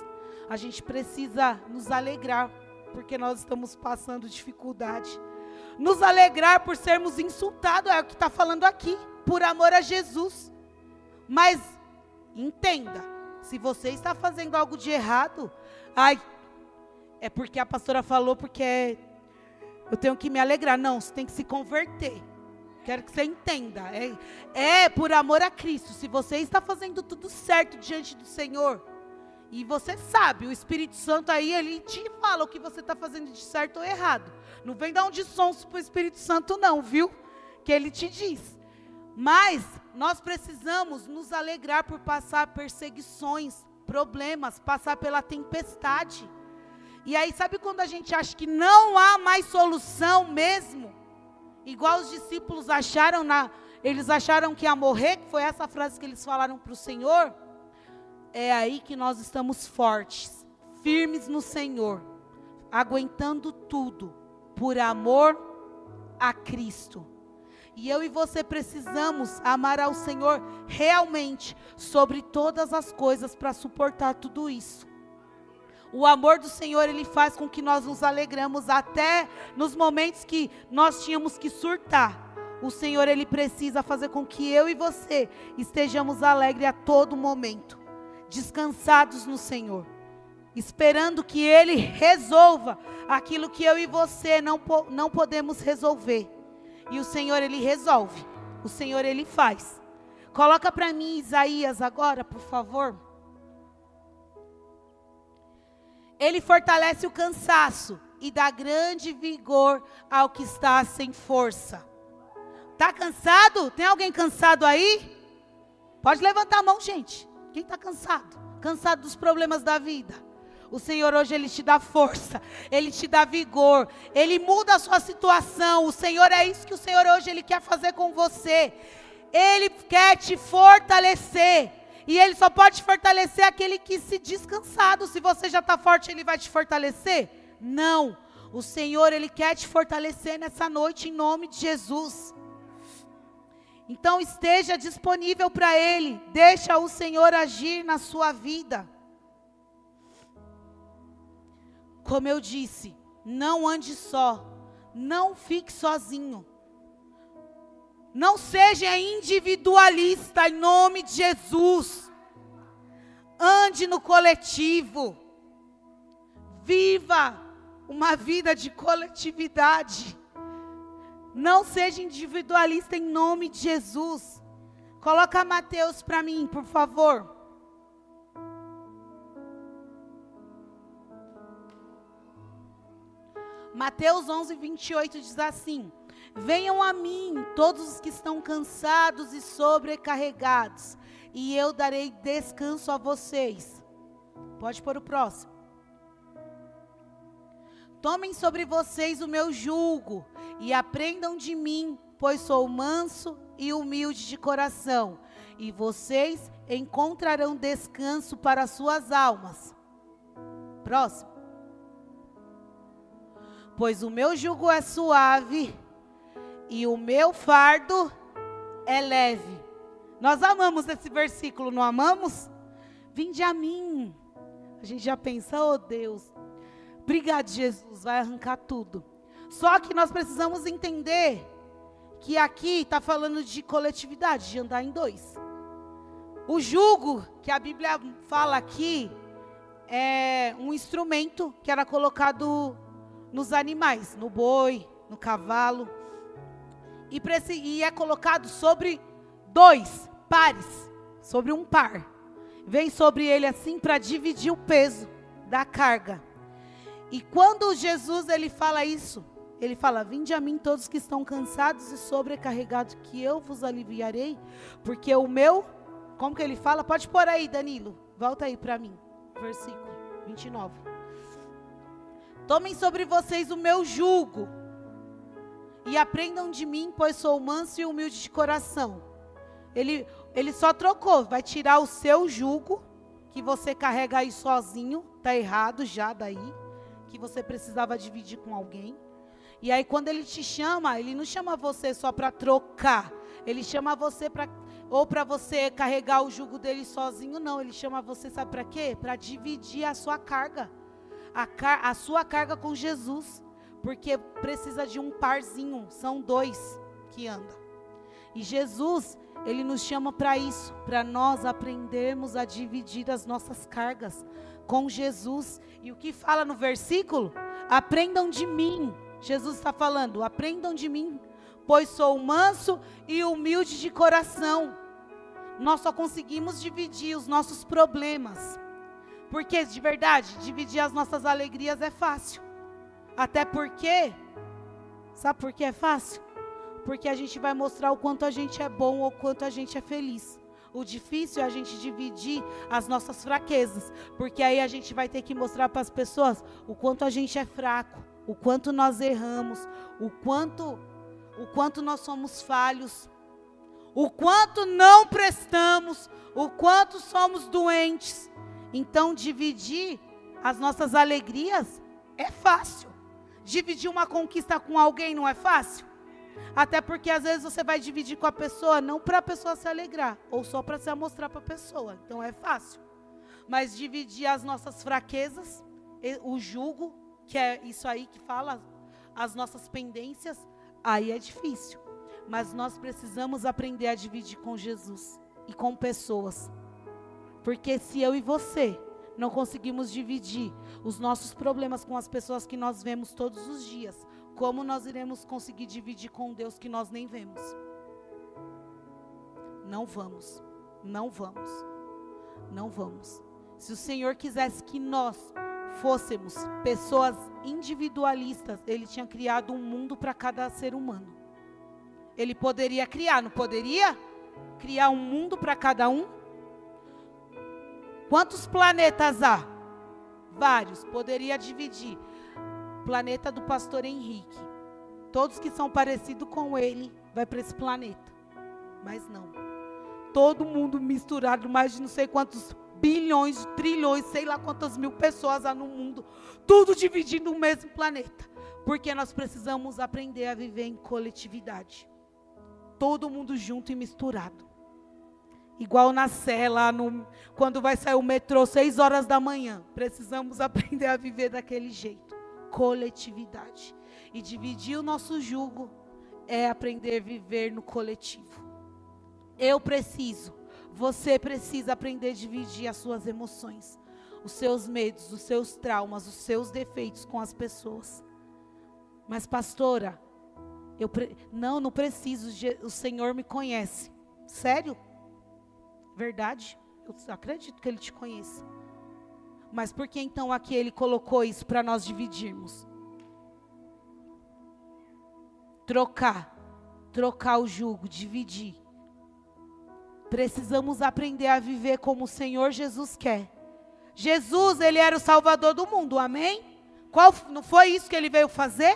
A gente precisa nos alegrar, porque nós estamos passando dificuldade. Nos alegrar por sermos insultados, é o que está falando aqui, por amor a Jesus. Mas entenda, se você está fazendo algo de errado, ai, é porque a pastora falou, porque eu tenho que me alegrar. Não, você tem que se converter. Quero que você entenda. É, é por amor a Cristo. Se você está fazendo tudo certo diante do Senhor, e você sabe, o Espírito Santo aí, ele te fala o que você está fazendo de certo ou errado. Não vem dar um de sonso para o Espírito Santo, não, viu? Que ele te diz. Mas nós precisamos nos alegrar por passar perseguições, problemas, passar pela tempestade. E aí, sabe quando a gente acha que não há mais solução mesmo? Igual os discípulos acharam na, eles acharam que ia morrer, que foi essa frase que eles falaram para o Senhor. É aí que nós estamos fortes, firmes no Senhor, aguentando tudo por amor a Cristo. E eu e você precisamos amar ao Senhor realmente sobre todas as coisas para suportar tudo isso. O amor do Senhor, ele faz com que nós nos alegramos até nos momentos que nós tínhamos que surtar. O Senhor, ele precisa fazer com que eu e você estejamos alegres a todo momento, descansados no Senhor, esperando que ele resolva aquilo que eu e você não, não podemos resolver. E o Senhor ele resolve. O Senhor ele faz. Coloca para mim Isaías agora, por favor. Ele fortalece o cansaço e dá grande vigor ao que está sem força. Tá cansado? Tem alguém cansado aí? Pode levantar a mão, gente. Quem está cansado? Cansado dos problemas da vida. O Senhor hoje ele te dá força, ele te dá vigor, ele muda a sua situação. O Senhor é isso que o Senhor hoje ele quer fazer com você. Ele quer te fortalecer. E ele só pode fortalecer aquele que se descansado. Se você já está forte, ele vai te fortalecer? Não. O Senhor, ele quer te fortalecer nessa noite em nome de Jesus. Então esteja disponível para ele. Deixa o Senhor agir na sua vida. Como eu disse, não ande só, não fique sozinho. Não seja individualista em nome de Jesus. Ande no coletivo. Viva uma vida de coletividade. Não seja individualista em nome de Jesus. Coloca Mateus para mim, por favor. Mateus 11, 28 diz assim: Venham a mim todos os que estão cansados e sobrecarregados, e eu darei descanso a vocês. Pode pôr o próximo. Tomem sobre vocês o meu jugo e aprendam de mim, pois sou manso e humilde de coração, e vocês encontrarão descanso para suas almas. Próximo pois o meu jugo é suave e o meu fardo é leve. Nós amamos esse versículo, não amamos? Vinde a mim. A gente já pensa, oh Deus, obrigado Jesus, vai arrancar tudo. Só que nós precisamos entender que aqui está falando de coletividade, de andar em dois. O jugo que a Bíblia fala aqui é um instrumento que era colocado nos animais, no boi, no cavalo. e, e é colocado sobre dois pares, sobre um par. Vem sobre ele assim para dividir o peso da carga. E quando Jesus ele fala isso, ele fala: Vinde a mim todos que estão cansados e sobrecarregados, que eu vos aliviarei, porque o meu, como que ele fala? Pode pôr aí, Danilo. Volta aí para mim. Versículo 29. Tomem sobre vocês o meu jugo e aprendam de mim, pois sou manso e humilde de coração. Ele, ele só trocou, vai tirar o seu jugo, que você carrega aí sozinho, tá errado já daí, que você precisava dividir com alguém. E aí quando ele te chama, ele não chama você só para trocar, ele chama você para ou para você carregar o jugo dele sozinho, não, ele chama você, sabe para quê? Para dividir a sua carga. A, a sua carga com Jesus porque precisa de um parzinho, são dois que andam. E Jesus, ele nos chama para isso, para nós aprendermos a dividir as nossas cargas com Jesus. E o que fala no versículo? Aprendam de mim. Jesus está falando: aprendam de mim, pois sou manso e humilde de coração. Nós só conseguimos dividir os nossos problemas, porque de verdade, dividir as nossas alegrias é fácil. Até porque, sabe por que é fácil? Porque a gente vai mostrar o quanto a gente é bom ou quanto a gente é feliz. O difícil é a gente dividir as nossas fraquezas, porque aí a gente vai ter que mostrar para as pessoas o quanto a gente é fraco, o quanto nós erramos, o quanto o quanto nós somos falhos, o quanto não prestamos, o quanto somos doentes. Então dividir as nossas alegrias é fácil. Dividir uma conquista com alguém não é fácil? Até porque às vezes você vai dividir com a pessoa não para a pessoa se alegrar, ou só para se amostrar para a pessoa. Então é fácil. Mas dividir as nossas fraquezas, o jugo, que é isso aí que fala, as nossas pendências, aí é difícil. Mas nós precisamos aprender a dividir com Jesus e com pessoas. Porque se eu e você não conseguimos dividir os nossos problemas com as pessoas que nós vemos todos os dias, como nós iremos conseguir dividir com Deus que nós nem vemos? Não vamos, não vamos, não vamos. Se o Senhor quisesse que nós fôssemos pessoas individualistas, Ele tinha criado um mundo para cada ser humano. Ele poderia criar, não poderia? Criar um mundo para cada um? Quantos planetas há? Vários. Poderia dividir. Planeta do pastor Henrique. Todos que são parecidos com ele vai para esse planeta. Mas não. Todo mundo misturado, mais de não sei quantos bilhões, trilhões, sei lá quantas mil pessoas há no mundo, tudo dividindo o mesmo planeta. Porque nós precisamos aprender a viver em coletividade. Todo mundo junto e misturado. Igual na lá no, quando vai sair o metrô, seis horas da manhã. Precisamos <laughs> aprender a viver daquele jeito. Coletividade. E dividir o nosso jugo é aprender a viver no coletivo. Eu preciso, você precisa aprender a dividir as suas emoções, os seus medos, os seus traumas, os seus defeitos com as pessoas. Mas, pastora, eu pre... não, não preciso, o Senhor me conhece. Sério? Verdade? Eu acredito que ele te conhece. Mas por que então aqui ele colocou isso para nós dividirmos? Trocar. Trocar o jugo, dividir. Precisamos aprender a viver como o Senhor Jesus quer. Jesus, ele era o salvador do mundo, amém? Qual, não foi isso que ele veio fazer?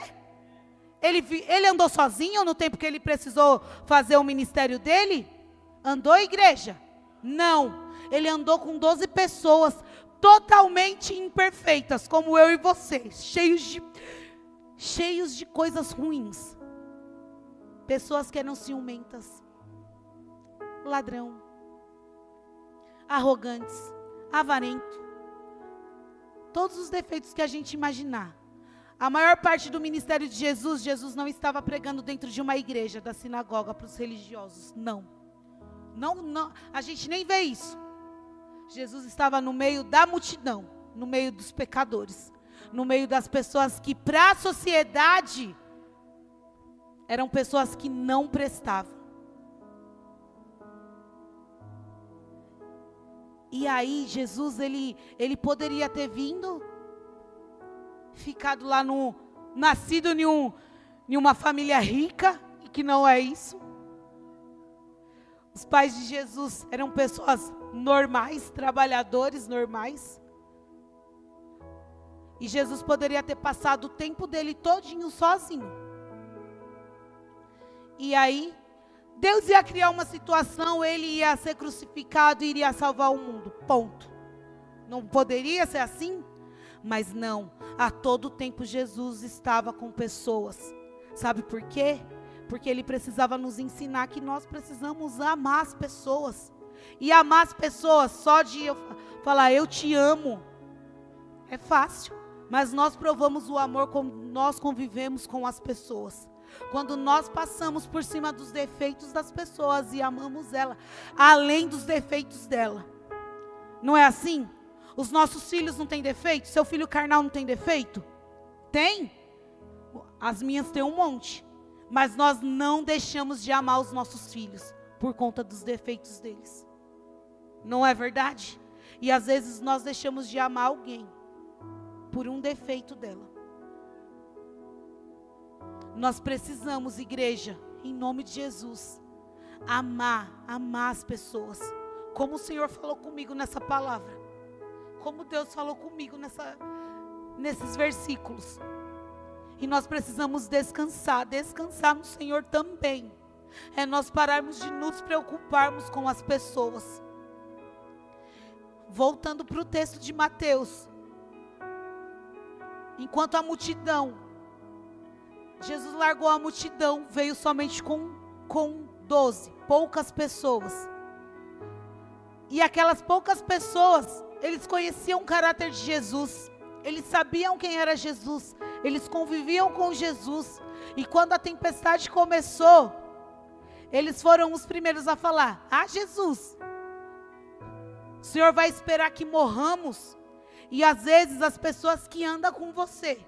Ele, ele andou sozinho no tempo que ele precisou fazer o ministério dele? Andou, igreja? Não. Ele andou com 12 pessoas totalmente imperfeitas, como eu e você, cheios de cheios de coisas ruins. Pessoas que eram ciumentas, ladrão, arrogantes, avarento. Todos os defeitos que a gente imaginar. A maior parte do ministério de Jesus, Jesus não estava pregando dentro de uma igreja, da sinagoga para os religiosos. Não. Não, não, a gente nem vê isso. Jesus estava no meio da multidão, no meio dos pecadores, no meio das pessoas que para a sociedade eram pessoas que não prestavam. E aí Jesus ele ele poderia ter vindo ficado lá no nascido em, um, em uma família rica e que não é isso. Os pais de Jesus eram pessoas normais, trabalhadores normais. E Jesus poderia ter passado o tempo dele todinho sozinho. E aí, Deus ia criar uma situação, ele ia ser crucificado e iria salvar o mundo. Ponto. Não poderia ser assim? Mas não, a todo tempo Jesus estava com pessoas. Sabe por quê? Porque ele precisava nos ensinar que nós precisamos amar as pessoas. E amar as pessoas só de eu falar eu te amo é fácil, mas nós provamos o amor quando nós convivemos com as pessoas. Quando nós passamos por cima dos defeitos das pessoas e amamos ela, além dos defeitos dela. Não é assim? Os nossos filhos não têm defeito? Seu filho carnal não tem defeito? Tem. As minhas têm um monte. Mas nós não deixamos de amar os nossos filhos por conta dos defeitos deles. Não é verdade? E às vezes nós deixamos de amar alguém por um defeito dela. Nós precisamos, igreja, em nome de Jesus, amar, amar as pessoas. Como o Senhor falou comigo nessa palavra. Como Deus falou comigo nessa, nesses versículos. E nós precisamos descansar, descansar no Senhor também. É nós pararmos de nos preocuparmos com as pessoas. Voltando para o texto de Mateus. Enquanto a multidão Jesus largou a multidão, veio somente com, com doze, poucas pessoas. E aquelas poucas pessoas, eles conheciam o caráter de Jesus, eles sabiam quem era Jesus, eles conviviam com Jesus. E quando a tempestade começou, eles foram os primeiros a falar: Ah, Jesus, o Senhor vai esperar que morramos. E às vezes as pessoas que andam com você,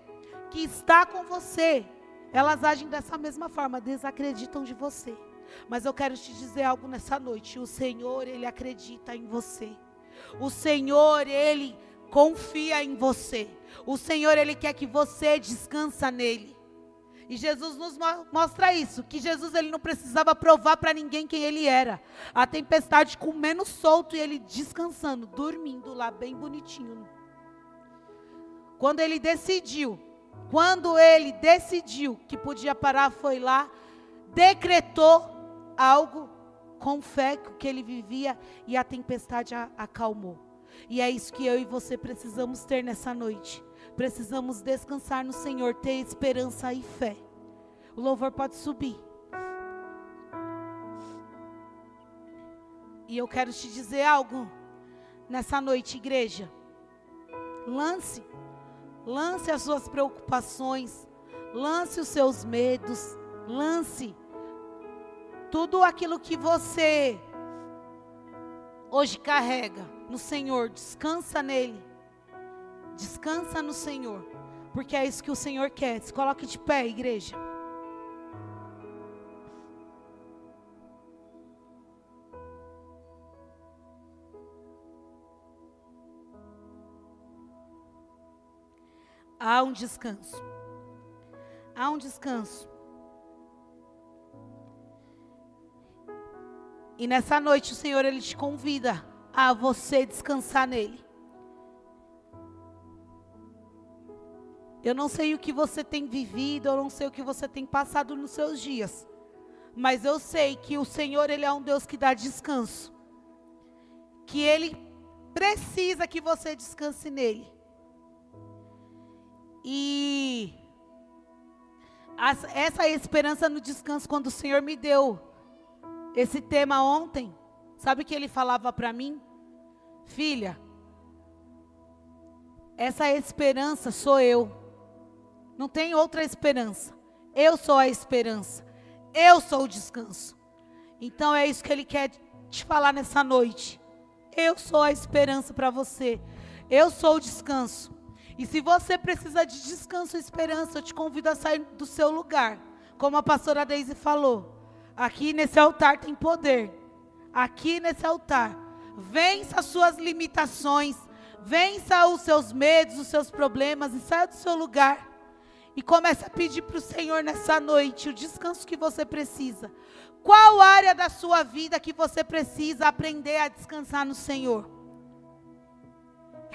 que está com você, elas agem dessa mesma forma, desacreditam de você. Mas eu quero te dizer algo nessa noite. O Senhor, Ele acredita em você. O Senhor, Ele confia em você. O Senhor, Ele quer que você descansa nele. E Jesus nos mostra isso, que Jesus ele não precisava provar para ninguém quem ele era. A tempestade comendo solto e ele descansando, dormindo lá bem bonitinho. Quando ele decidiu quando ele decidiu que podia parar, foi lá, decretou algo com fé que ele vivia e a tempestade acalmou. E é isso que eu e você precisamos ter nessa noite. Precisamos descansar no Senhor, ter esperança e fé. O louvor pode subir. E eu quero te dizer algo nessa noite, igreja. Lance Lance as suas preocupações, lance os seus medos, lance tudo aquilo que você hoje carrega no Senhor, descansa nele. Descansa no Senhor, porque é isso que o Senhor quer. Se coloque de pé, igreja. há um descanso. Há um descanso. E nessa noite o Senhor ele te convida a você descansar nele. Eu não sei o que você tem vivido, eu não sei o que você tem passado nos seus dias. Mas eu sei que o Senhor ele é um Deus que dá descanso. Que ele precisa que você descanse nele. E essa esperança no descanso, quando o Senhor me deu esse tema ontem, sabe o que ele falava para mim? Filha, essa esperança sou eu. Não tem outra esperança. Eu sou a esperança. Eu sou o descanso. Então é isso que ele quer te falar nessa noite. Eu sou a esperança para você. Eu sou o descanso. E se você precisa de descanso e esperança, eu te convido a sair do seu lugar. como a pastora Deise falou, aqui nesse altar tem poder. Aqui nesse altar. Vença as suas limitações. Vença os seus medos, os seus problemas e saia do seu lugar. E comece a pedir para o Senhor nessa noite o descanso que você precisa. Qual área da sua vida que você precisa aprender a descansar no Senhor?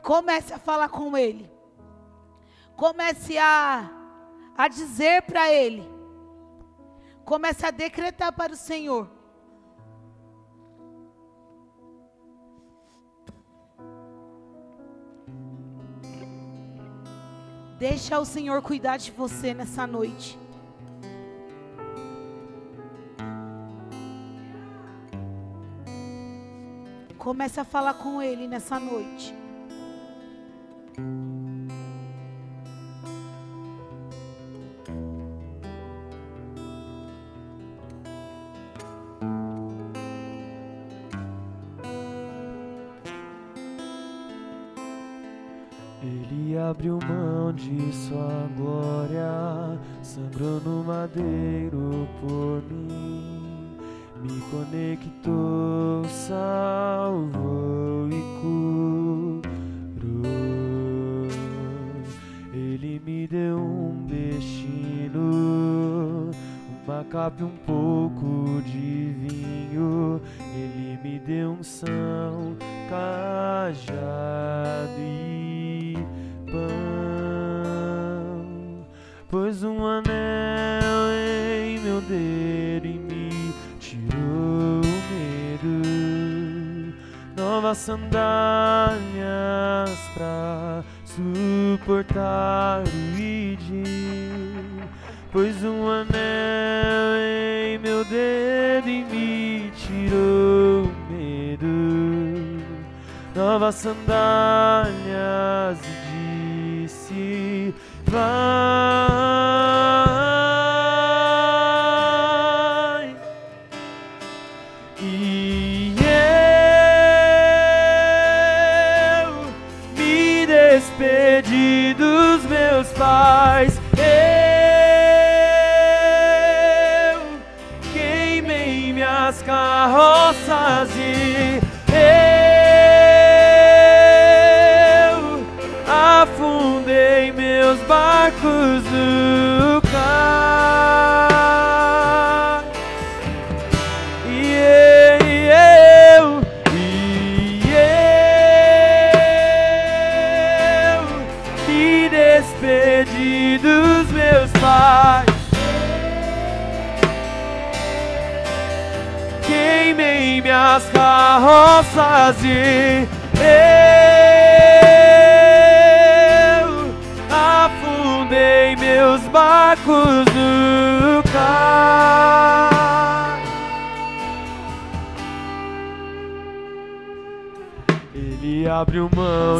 Comece a falar com Ele. Comece a, a dizer para Ele. Comece a decretar para o Senhor. Deixa o Senhor cuidar de você nessa noite. Comece a falar com Ele nessa noite.
Ele abriu mão de sua glória, sangrou no madeiro por mim, me conectou, salvou e curou. Ele me deu um destino, uma capa e um pouco de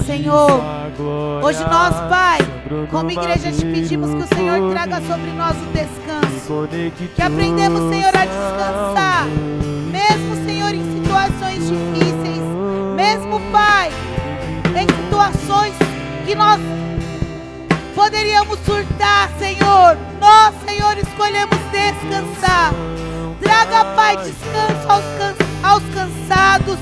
Senhor. Hoje nós, Pai, como igreja, te pedimos que o Senhor traga sobre nós o descanso. Que aprendemos, Senhor, a descansar. Mesmo, Senhor, em situações difíceis. Mesmo, Pai, em situações que nós poderíamos surtar, Senhor. Nós, Senhor, escolhemos descansar. Traga, Pai, descanso aos, can- aos cansados.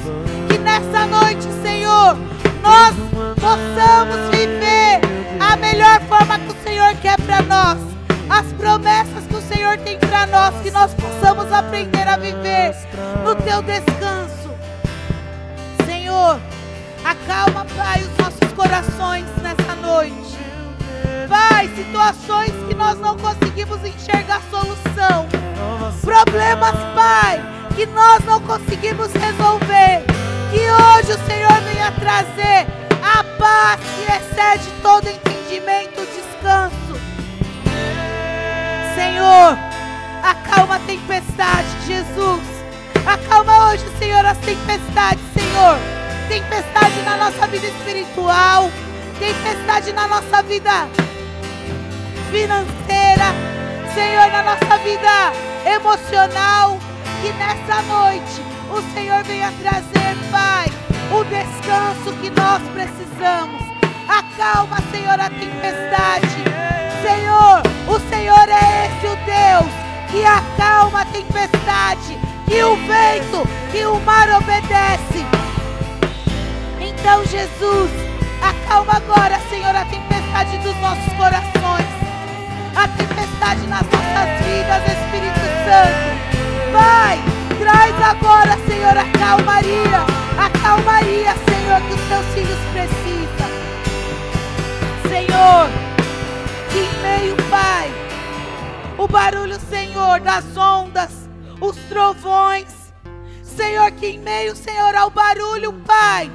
Que nessa noite, Senhor, nós possamos viver a melhor forma que o Senhor quer para nós. As promessas que o Senhor tem para nós, que nós possamos aprender a viver no teu descanso. Senhor, acalma, Pai, os nossos corações nessa noite. Pai, situações que nós não conseguimos enxergar solução. Problemas, Pai, que nós não conseguimos resolver. Que hoje o Senhor venha trazer a paz que excede todo entendimento, descanso. Senhor, acalma a tempestade, Jesus. Acalma hoje, Senhor, as tempestades, Senhor. Tempestade na nossa vida espiritual, tempestade na nossa vida financeira, Senhor, na nossa vida emocional. Que nessa noite o Senhor venha trazer, Pai, o descanso que nós precisamos. Acalma, Senhor, a tempestade. Senhor, o Senhor é esse o Deus que acalma a tempestade, que o vento, que o mar obedece. Então, Jesus, acalma agora, Senhor, a tempestade dos nossos corações, a tempestade nas nossas vidas, Espírito Santo. Pai, traz agora, Senhor, a calmaria, a calmaria, Senhor, que os teus filhos precisam. Senhor, que em meio, Pai, o barulho, Senhor, das ondas, os trovões, Senhor, que em meio, Senhor, ao barulho, Pai,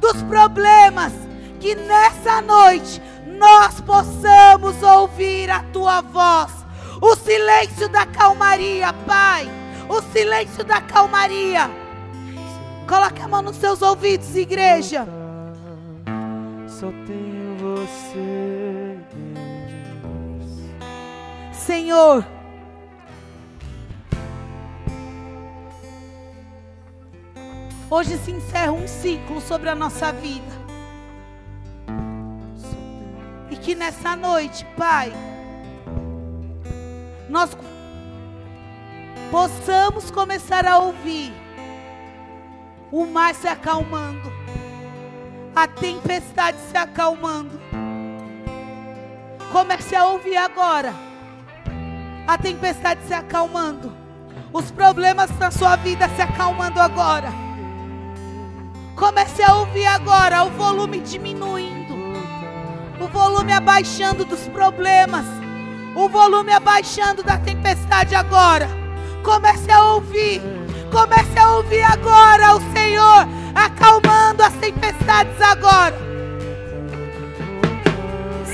dos problemas, que nessa noite nós possamos ouvir a tua voz, o silêncio da calmaria, Pai, o silêncio da calmaria. Coloque a mão nos seus ouvidos, igreja.
Só tenho você,
Deus. Senhor. Hoje se encerra um ciclo sobre a nossa vida. E que nessa noite, Pai, nós possamos começar a ouvir o mar se acalmando, a tempestade se acalmando. Comece a ouvir agora a tempestade se acalmando, os problemas na sua vida se acalmando agora. Comece a ouvir agora o volume diminuindo, o volume abaixando dos problemas, o volume abaixando da tempestade agora. Comece a ouvir, comece a ouvir agora o Senhor acalmando as tempestades agora.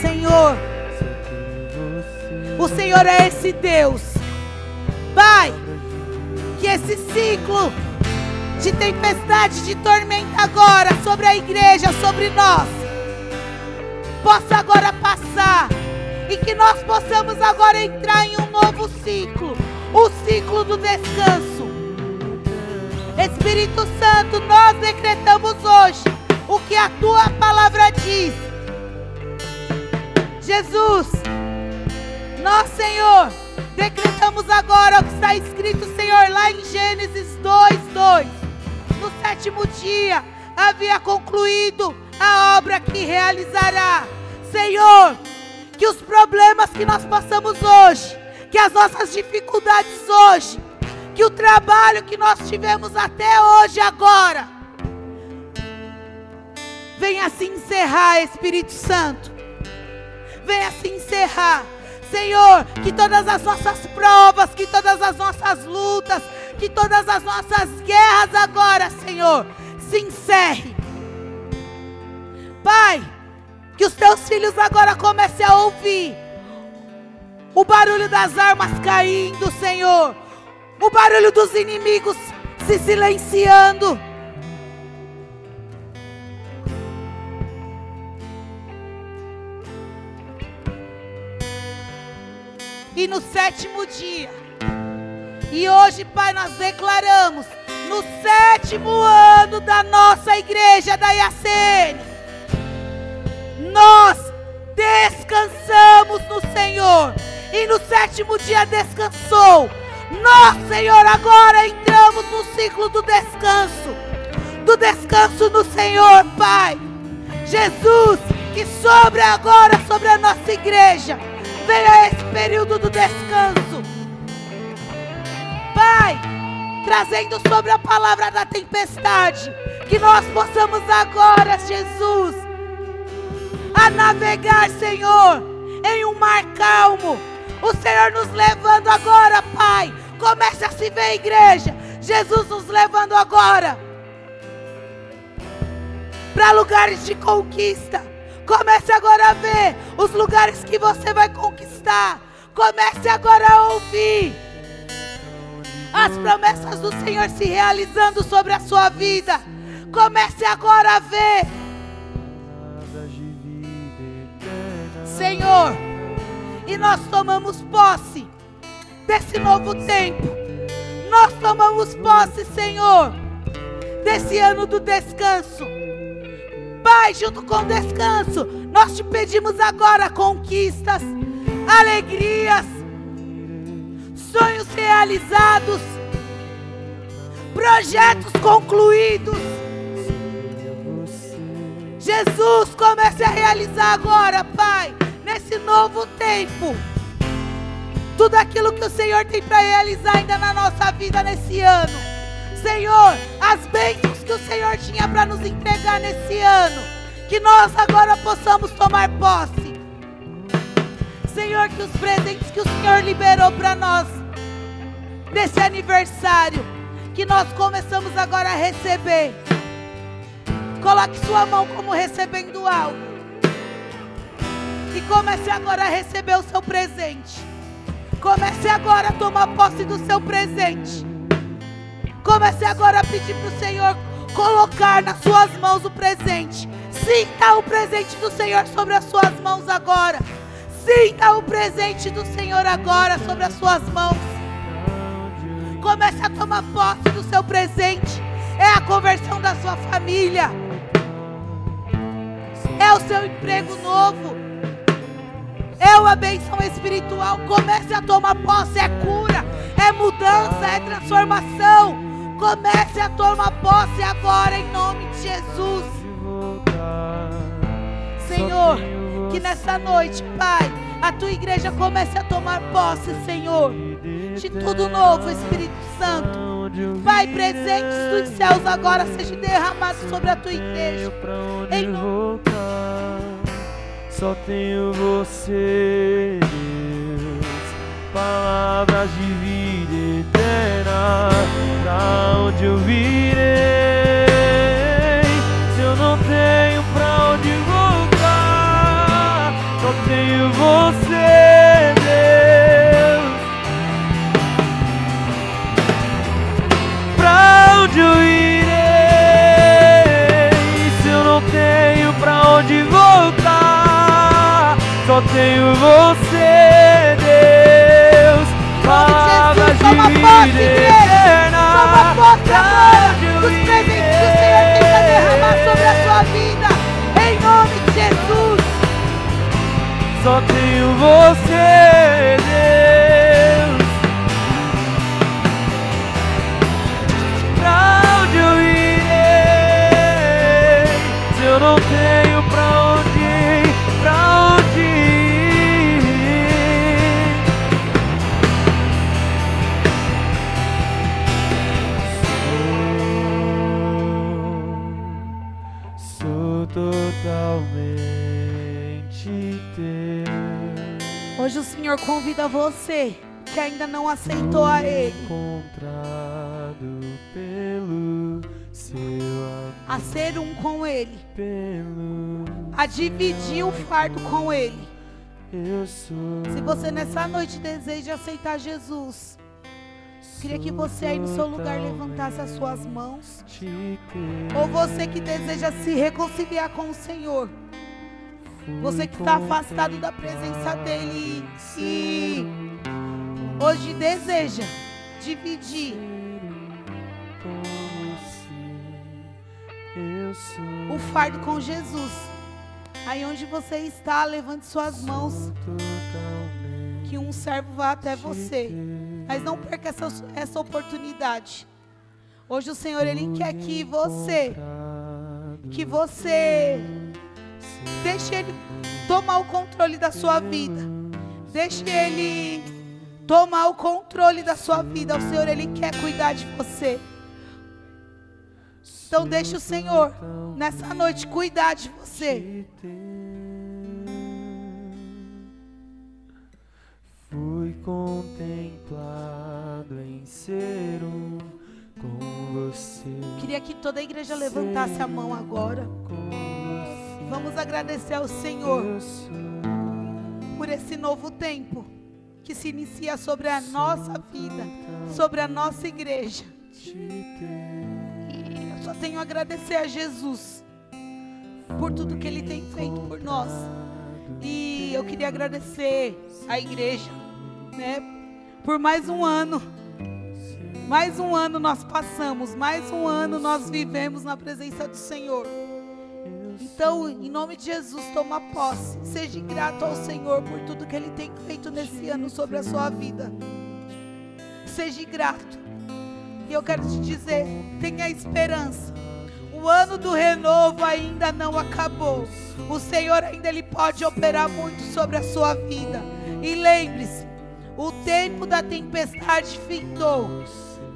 Senhor, o Senhor é esse Deus. Pai, que esse ciclo de tempestade, de tormenta agora sobre a igreja, sobre nós, possa agora passar e que nós possamos agora entrar em um novo ciclo o ciclo do descanso. Espírito Santo, nós decretamos hoje o que a tua palavra diz. Jesus, nós, Senhor, decretamos agora o que está escrito, Senhor, lá em Gênesis 2, 2 no sétimo dia havia concluído a obra que realizará. Senhor, que os problemas que nós passamos hoje, que as nossas dificuldades hoje, que o trabalho que nós tivemos até hoje, agora, venha se encerrar, Espírito Santo. Venha se encerrar. Senhor, que todas as nossas provas, que todas as nossas lutas, que todas as nossas guerras agora, Senhor, se encerrem. Pai, que os teus filhos agora comecem a ouvir o barulho das armas caindo, Senhor, o barulho dos inimigos se silenciando. E no sétimo dia, e hoje, Pai, nós declaramos no sétimo ano da nossa igreja da IACN, nós descansamos no Senhor. E no sétimo dia descansou. Nós, Senhor, agora entramos no ciclo do descanso. Do descanso no Senhor, Pai. Jesus, que sobre agora sobre a nossa igreja. Venha esse período do descanso Pai, trazendo sobre a palavra da tempestade, que nós possamos agora, Jesus, a navegar, Senhor, em um mar calmo. O Senhor nos levando agora, Pai. Comece a se ver, igreja. Jesus nos levando agora para lugares de conquista. Comece agora a ver os lugares que você vai conquistar. Comece agora a ouvir as promessas do Senhor se realizando sobre a sua vida. Comece agora a ver. Senhor, e nós tomamos posse desse novo tempo. Nós tomamos posse, Senhor, desse ano do descanso. Pai, junto com o descanso, nós te pedimos agora conquistas, alegrias, sonhos realizados, projetos concluídos. Jesus, comece a realizar agora, Pai, nesse novo tempo. Tudo aquilo que o Senhor tem para realizar ainda na nossa vida nesse ano. Senhor, as bênçãos que o Senhor tinha para nos entregar nesse ano, que nós agora possamos tomar posse. Senhor, que os presentes que o Senhor liberou para nós nesse aniversário, que nós começamos agora a receber. Coloque sua mão como recebendo algo. E comece agora a receber o seu presente. Comece agora a tomar posse do seu presente. Comece agora a pedir para o Senhor colocar nas suas mãos o presente. Sinta o presente do Senhor sobre as suas mãos agora. Sinta o presente do Senhor agora sobre as suas mãos. Comece a tomar posse do seu presente. É a conversão da sua família. É o seu emprego novo. É uma benção espiritual. Comece a tomar posse. É cura, é mudança, é transformação. Comece a tomar posse agora em nome de Jesus. Senhor, que nessa noite, Pai, a tua igreja comece a tomar posse, Senhor, de tudo novo, Espírito Santo. Pai, presentes dos céus agora sejam derramados sobre a tua igreja. Em nome
só tenho você, Deus. Palavras de vida eterna. Pra onde eu virei? Se eu não tenho pra onde voltar, só tenho você, Deus. Pra onde eu irei? Tenho você, Deus. Palavras de
toma posse,
vida eterna.
Toma posse agora dos presentes que o Senhor tem para derramar sobre a sua vida. Em nome de Jesus.
Só tenho você, Deus.
Senhor convida você que ainda não aceitou a Ele
Encontrado pelo seu amor,
a ser um com Ele, a dividir o fardo com Ele.
eu sou.
Se você nessa noite deseja aceitar Jesus, queria que você aí no seu lugar levantasse as suas mãos. Ou você que deseja se reconciliar com o Senhor. Você que está afastado da presença dEle e hoje deseja dividir o fardo com Jesus. Aí onde você está, levante suas mãos, que um servo vá até você. Mas não perca essa, essa oportunidade. Hoje o Senhor ele quer que você, que você deixe ele tomar o controle da sua vida. Deixe ele tomar o controle da sua vida. O Senhor ele quer cuidar de você. Então deixe o Senhor nessa noite cuidar de você.
Fui contemplado em ser um com você.
Queria que toda a igreja levantasse a mão agora. Vamos agradecer ao Senhor por esse novo tempo que se inicia sobre a nossa vida, sobre a nossa igreja. eu só tenho a agradecer a Jesus por tudo que Ele tem feito por nós. E eu queria agradecer à igreja, né? Por mais um ano. Mais um ano nós passamos, mais um ano nós vivemos na presença do Senhor. Então, em nome de Jesus, toma posse. Seja grato ao Senhor por tudo que Ele tem feito nesse ano sobre a sua vida. seja grato. E eu quero te dizer: tenha esperança. O ano do renovo ainda não acabou. O Senhor ainda ele pode operar muito sobre a sua vida. E lembre-se, o tempo da tempestade findou.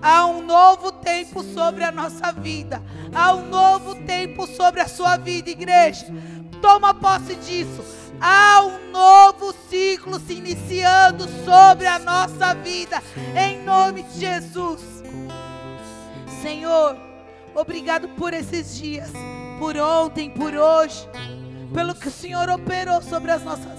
Há um novo tempo sobre a nossa vida. Há um novo tempo sobre a sua vida, igreja. Toma posse disso. Há um novo ciclo se iniciando sobre a nossa vida. Em nome de Jesus. Senhor, obrigado por esses dias, por ontem, por hoje, pelo que o Senhor operou sobre as nossas